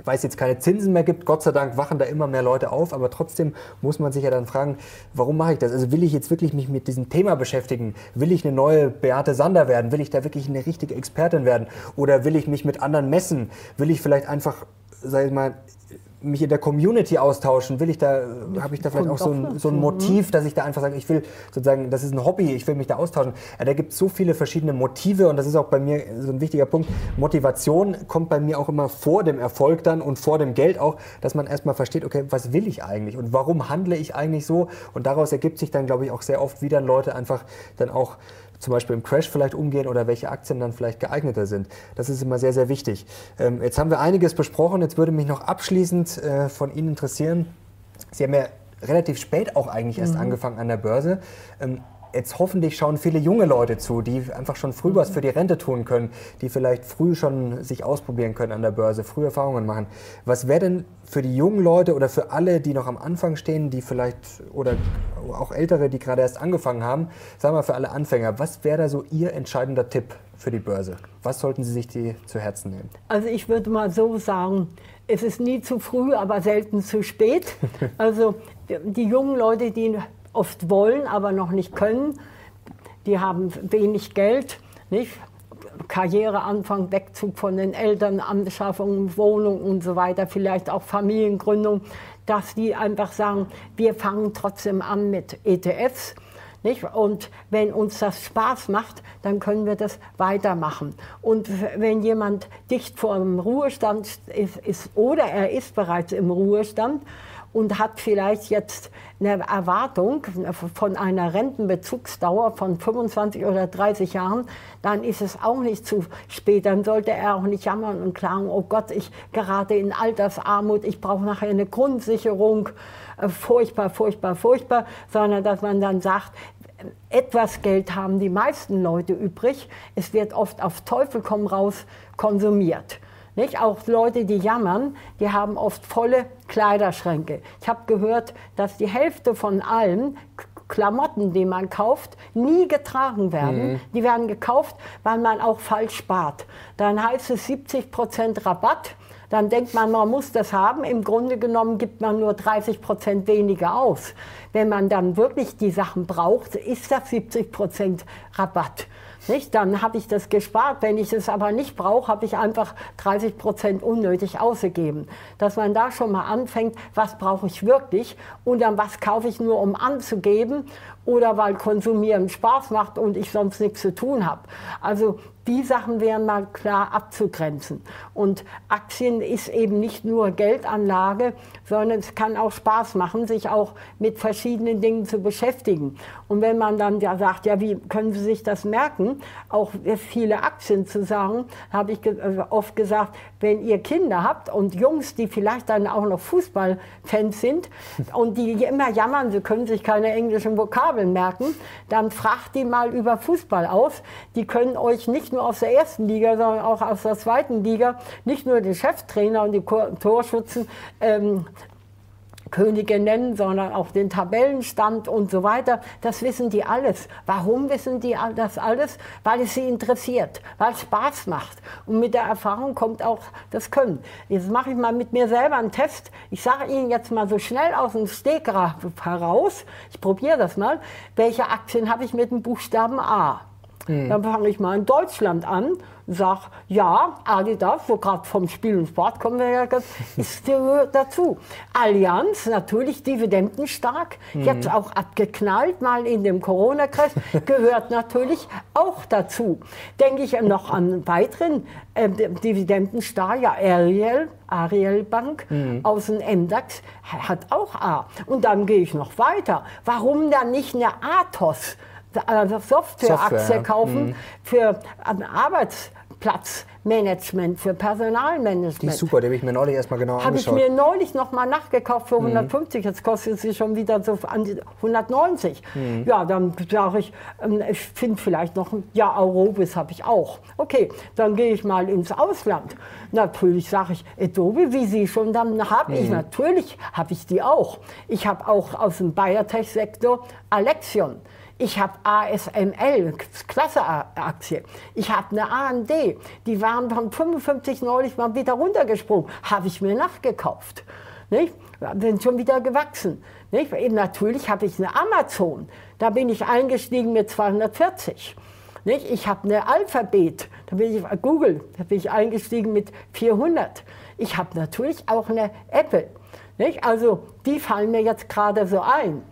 Speaker 1: weil es jetzt keine Zinsen mehr gibt, Gott sei Dank wachen da immer mehr Leute auf, aber trotzdem muss man sich ja dann fragen, warum mache ich das? Also will ich jetzt wirklich mich mit diesem Thema beschäftigen? Will ich eine neue Beate Sander werden? Will ich da wirklich eine richtige Expertin werden? Oder will ich mich mit anderen messen? Will ich vielleicht einfach, sag ich mal, mich in der Community austauschen? Will ich da, habe ich da vielleicht auch so ein, so ein Motiv, dass ich da einfach sage, ich will sozusagen, das ist ein Hobby, ich will mich da austauschen. Ja, da gibt es so viele verschiedene Motive und das ist auch bei mir so ein wichtiger Punkt. Motivation kommt bei mir auch immer vor dem Erfolg dann und vor dem Geld auch, dass man erstmal versteht, okay, was will ich eigentlich und warum handle ich eigentlich so? Und daraus ergibt sich dann, glaube ich, auch sehr oft, wie dann Leute einfach dann auch zum Beispiel im Crash vielleicht umgehen oder welche Aktien dann vielleicht geeigneter sind. Das ist immer sehr, sehr wichtig. Ähm, jetzt haben wir einiges besprochen. Jetzt würde mich noch abschließend äh, von Ihnen interessieren. Sie haben ja relativ spät auch eigentlich erst mhm. angefangen an der Börse. Ähm, jetzt hoffentlich schauen viele junge Leute zu, die einfach schon früh was für die Rente tun können, die vielleicht früh schon sich ausprobieren können an der Börse, früh Erfahrungen machen. Was wäre denn für die jungen Leute oder für alle, die noch am Anfang stehen, die vielleicht oder auch Ältere, die gerade erst angefangen haben. Sagen wir für alle Anfänger, was wäre da so Ihr entscheidender Tipp für die Börse? Was sollten Sie sich die zu Herzen nehmen?
Speaker 2: Also ich würde mal so sagen, es ist nie zu früh, aber selten zu spät. Also die jungen Leute, die oft wollen, aber noch nicht können, die haben wenig Geld, nicht? Karriereanfang, Wegzug von den Eltern, Anschaffung, Wohnung und so weiter, vielleicht auch Familiengründung, dass die einfach sagen, wir fangen trotzdem an mit ETFs. Nicht? Und wenn uns das Spaß macht, dann können wir das weitermachen. Und wenn jemand dicht vor dem Ruhestand ist, ist oder er ist bereits im Ruhestand, und hat vielleicht jetzt eine Erwartung von einer Rentenbezugsdauer von 25 oder 30 Jahren, dann ist es auch nicht zu spät. Dann sollte er auch nicht jammern und klagen, oh Gott, ich gerate in Altersarmut, ich brauche nachher eine Grundsicherung, äh, furchtbar, furchtbar, furchtbar, sondern dass man dann sagt, etwas Geld haben die meisten Leute übrig. Es wird oft auf Teufel komm raus konsumiert. Nicht? Auch Leute, die jammern, die haben oft volle Kleiderschränke. Ich habe gehört, dass die Hälfte von allen Klamotten, die man kauft, nie getragen werden. Mhm. Die werden gekauft, weil man auch falsch spart. Dann heißt es 70 Prozent Rabatt. Dann denkt man, man muss das haben. Im Grunde genommen gibt man nur 30 Prozent weniger aus. Wenn man dann wirklich die Sachen braucht, ist das 70 Prozent Rabatt. Nicht? Dann habe ich das gespart. Wenn ich es aber nicht brauche, habe ich einfach 30 Prozent unnötig ausgegeben. Dass man da schon mal anfängt, was brauche ich wirklich und dann was kaufe ich nur, um anzugeben oder weil Konsumieren Spaß macht und ich sonst nichts zu tun habe. Also die Sachen wären mal klar abzugrenzen. Und Aktien ist eben nicht nur Geldanlage, sondern es kann auch Spaß machen, sich auch mit verschiedenen Dingen zu beschäftigen. Und wenn man dann ja sagt, ja, wie können Sie sich das merken, auch viele Aktien zu sagen, habe ich äh, oft gesagt, wenn ihr Kinder habt und Jungs, die vielleicht dann auch noch Fußballfans sind und die immer jammern, sie können sich keine englischen Vokabeln merken, dann fragt die mal über Fußball aus. Die können euch nicht nur aus der ersten Liga, sondern auch aus der zweiten Liga, nicht nur die Cheftrainer und die Torschützen ähm, Könige nennen, sondern auch den Tabellenstand und so weiter. Das wissen die alles. Warum wissen die das alles? Weil es sie interessiert, weil es Spaß macht. Und mit der Erfahrung kommt auch das Können. Jetzt mache ich mal mit mir selber einen Test. Ich sage Ihnen jetzt mal so schnell aus dem Stegreif heraus, ich probiere das mal, welche Aktien habe ich mit dem Buchstaben A? Mhm. Dann fange ich mal in Deutschland an, sage, ja, Adidas, so gerade vom Spiel und Sport kommen wir ja, ist dazu. Allianz, natürlich dividendenstark, mhm. jetzt auch abgeknallt, mal in dem Corona-Kreis, gehört natürlich auch dazu. Denke ich noch an weiteren äh, Dividendenstar, ja, Ariel, Ariel Bank mhm. aus dem MDAX, hat auch A. Und dann gehe ich noch weiter. Warum dann nicht eine Athos? Also Softwareaktie Software. kaufen mhm. für Arbeitsplatzmanagement, für Personalmanagement.
Speaker 1: Die ist super, die habe ich mir neulich erstmal genau
Speaker 2: Habe ich mir neulich nochmal nachgekauft für 150, mhm. jetzt kostet sie schon wieder so an 190. Mhm. Ja, dann sage ich, ähm, ich finde vielleicht noch, ja, Aurobis habe ich auch. Okay, dann gehe ich mal ins Ausland. Natürlich sage ich, Adobe, wie Sie schon dann habe ich, mhm. natürlich habe ich die auch. Ich habe auch aus dem Biotech-Sektor Alexion. Ich habe ASML, Klasse-Aktie. Ich habe eine AMD, die waren von 55 neulich mal wieder runtergesprungen. Habe ich mir nachgekauft. Nicht? Sind schon wieder gewachsen. Nicht? Natürlich habe ich eine Amazon. Da bin ich eingestiegen mit 240. Nicht? Ich habe eine Alphabet, da bin ich Google, da bin ich eingestiegen mit 400. Ich habe natürlich auch eine Apple. Nicht? Also die fallen mir jetzt gerade so ein.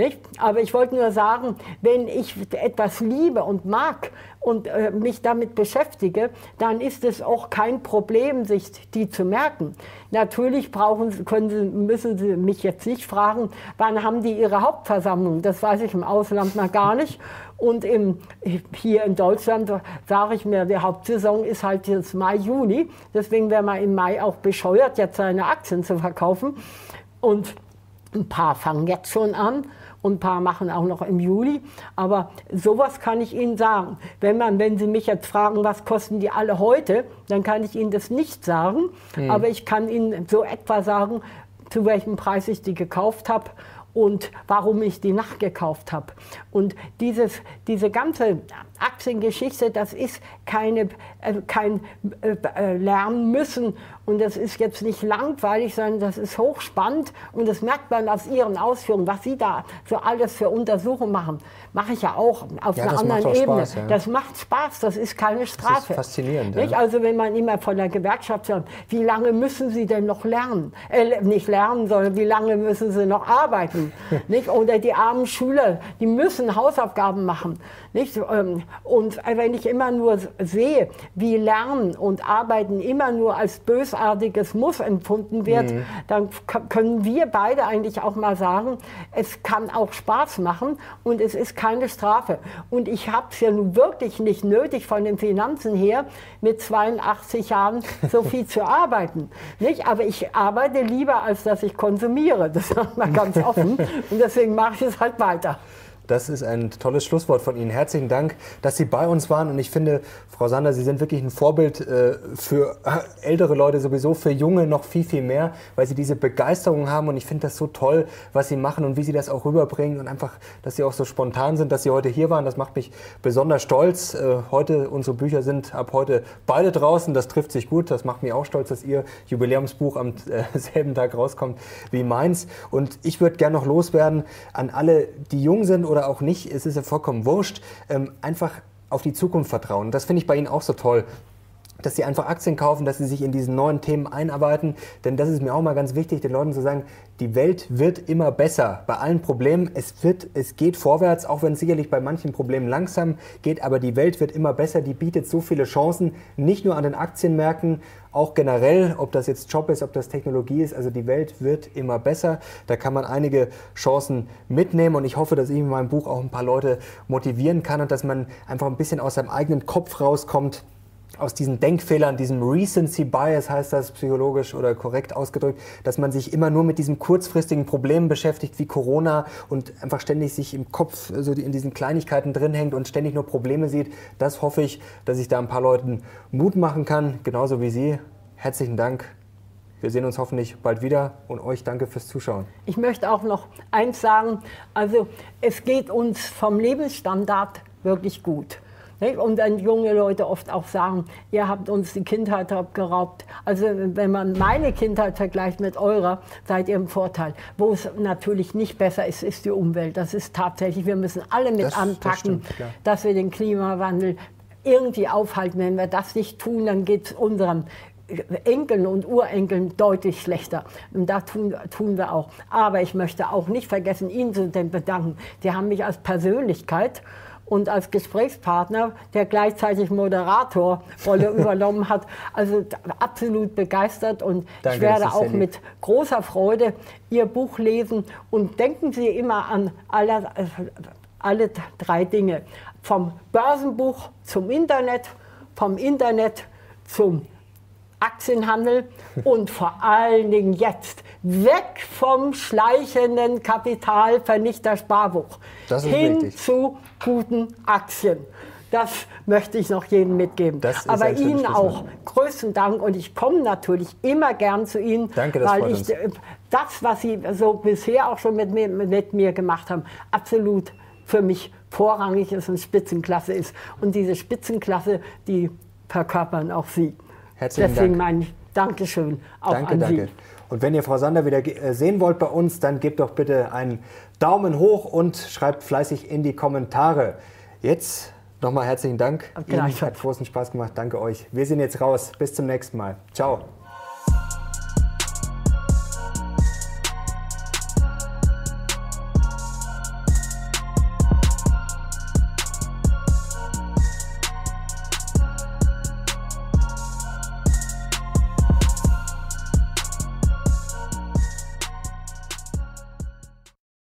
Speaker 2: Nicht? Aber ich wollte nur sagen, wenn ich etwas liebe und mag und äh, mich damit beschäftige, dann ist es auch kein Problem, sich die zu merken. Natürlich brauchen, können Sie, müssen Sie mich jetzt nicht fragen, wann haben die ihre Hauptversammlung? Das weiß ich im Ausland noch gar nicht. Und im, hier in Deutschland sage ich mir, die Hauptsaison ist halt jetzt Mai, Juni. Deswegen wäre man im Mai auch bescheuert, jetzt seine Aktien zu verkaufen. Und ein paar fangen jetzt schon an und ein paar machen auch noch im Juli. Aber sowas kann ich Ihnen sagen. Wenn, man, wenn Sie mich jetzt fragen, was kosten die alle heute, dann kann ich Ihnen das nicht sagen. Mhm. Aber ich kann Ihnen so etwa sagen, zu welchem Preis ich die gekauft habe und warum ich die nachgekauft habe. Und dieses, diese ganze Aktiengeschichte, das ist keine, äh, kein äh, äh, Lernen müssen und das ist jetzt nicht langweilig, sondern das ist hochspannend und das merkt man aus Ihren Ausführungen, was Sie da so alles für Untersuchungen machen. Mache ich ja auch auf ja, einer anderen Ebene. Spaß, ja. Das macht Spaß, das ist keine Strafe. Das ist
Speaker 1: faszinierend.
Speaker 2: Ja. Also wenn man immer von der Gewerkschaft sagt, wie lange müssen Sie denn noch lernen? Äh, nicht lernen, sondern wie lange müssen Sie noch arbeiten? nicht? Oder die armen Schüler, die müssen Hausaufgaben machen. Nicht? Ähm, und wenn ich immer nur sehe, wie Lernen und Arbeiten immer nur als bösartig großartiges Muss empfunden wird, mhm. dann können wir beide eigentlich auch mal sagen, es kann auch Spaß machen und es ist keine Strafe. Und ich habe es ja nun wirklich nicht nötig von den Finanzen her, mit 82 Jahren so viel zu arbeiten. Nicht? Aber ich arbeite lieber, als dass ich konsumiere. Das sagt man ganz offen. Und deswegen mache ich es halt weiter.
Speaker 1: Das ist ein tolles Schlusswort von Ihnen. Herzlichen Dank, dass Sie bei uns waren. Und ich finde, Frau Sander, Sie sind wirklich ein Vorbild äh, für äh, ältere Leute sowieso, für Junge noch viel, viel mehr, weil Sie diese Begeisterung haben. Und ich finde das so toll, was Sie machen und wie Sie das auch rüberbringen. Und einfach, dass Sie auch so spontan sind, dass Sie heute hier waren. Das macht mich besonders stolz. Äh, heute, unsere Bücher sind ab heute beide draußen. Das trifft sich gut. Das macht mich auch stolz, dass Ihr Jubiläumsbuch am selben Tag rauskommt wie meins. Und ich würde gerne noch loswerden an alle, die jung sind oder oder auch nicht, es ist ja vollkommen wurscht, ähm, einfach auf die Zukunft vertrauen. Das finde ich bei Ihnen auch so toll dass sie einfach Aktien kaufen, dass sie sich in diesen neuen Themen einarbeiten. Denn das ist mir auch mal ganz wichtig, den Leuten zu sagen, die Welt wird immer besser bei allen Problemen. Es, wird, es geht vorwärts, auch wenn es sicherlich bei manchen Problemen langsam geht, aber die Welt wird immer besser. Die bietet so viele Chancen, nicht nur an den Aktienmärkten, auch generell, ob das jetzt Job ist, ob das Technologie ist. Also die Welt wird immer besser. Da kann man einige Chancen mitnehmen und ich hoffe, dass ich in meinem Buch auch ein paar Leute motivieren kann und dass man einfach ein bisschen aus seinem eigenen Kopf rauskommt aus diesen Denkfehlern, diesem Recency Bias heißt das psychologisch oder korrekt ausgedrückt, dass man sich immer nur mit diesen kurzfristigen Problemen beschäftigt wie Corona und einfach ständig sich im Kopf so in diesen Kleinigkeiten drin hängt und ständig nur Probleme sieht. Das hoffe ich, dass ich da ein paar Leuten Mut machen kann, genauso wie Sie. Herzlichen Dank. Wir sehen uns hoffentlich bald wieder und euch danke fürs Zuschauen.
Speaker 2: Ich möchte auch noch eins sagen. Also es geht uns vom Lebensstandard wirklich gut. Und dann junge Leute oft auch sagen, ihr habt uns die Kindheit abgeraubt. Also wenn man meine Kindheit vergleicht mit eurer, seid ihr im Vorteil. Wo es natürlich nicht besser ist, ist die Umwelt. Das ist tatsächlich, wir müssen alle mit das, anpacken, das stimmt, dass wir den Klimawandel irgendwie aufhalten. Wenn wir das nicht tun, dann geht es unseren Enkeln und Urenkeln deutlich schlechter. Und da tun, tun wir auch. Aber ich möchte auch nicht vergessen, Ihnen zu bedanken. Sie haben mich als Persönlichkeit und als Gesprächspartner, der gleichzeitig Moderatorrolle übernommen hat. Also absolut begeistert und Danke, ich werde auch mit großer Freude Ihr Buch lesen. Und denken Sie immer an alle, alle drei Dinge. Vom Börsenbuch zum Internet, vom Internet zum Aktienhandel und vor allen Dingen jetzt weg vom schleichenden Kapitalvernichter Sparbuch hin wichtig. zu guten Aktien. Das möchte ich noch jedem mitgeben. Aber Ihnen auch größten Dank und ich komme natürlich immer gern zu Ihnen,
Speaker 1: Danke, das weil ich uns.
Speaker 2: das, was Sie so bisher auch schon mit mir, mit mir gemacht haben, absolut für mich vorrangig ist und Spitzenklasse ist. Und diese Spitzenklasse, die verkörpern auch Sie.
Speaker 1: Herzlichen
Speaker 2: Deswegen
Speaker 1: Dank.
Speaker 2: mein Dankeschön auch
Speaker 1: danke,
Speaker 2: an
Speaker 1: danke.
Speaker 2: Sie.
Speaker 1: Und wenn ihr Frau Sander wieder äh, sehen wollt bei uns, dann gebt doch bitte einen Daumen hoch und schreibt fleißig in die Kommentare. Jetzt nochmal herzlichen Dank.
Speaker 2: Ihnen
Speaker 1: hat großen Spaß gemacht. Danke euch. Wir sind jetzt raus. Bis zum nächsten Mal. Ciao.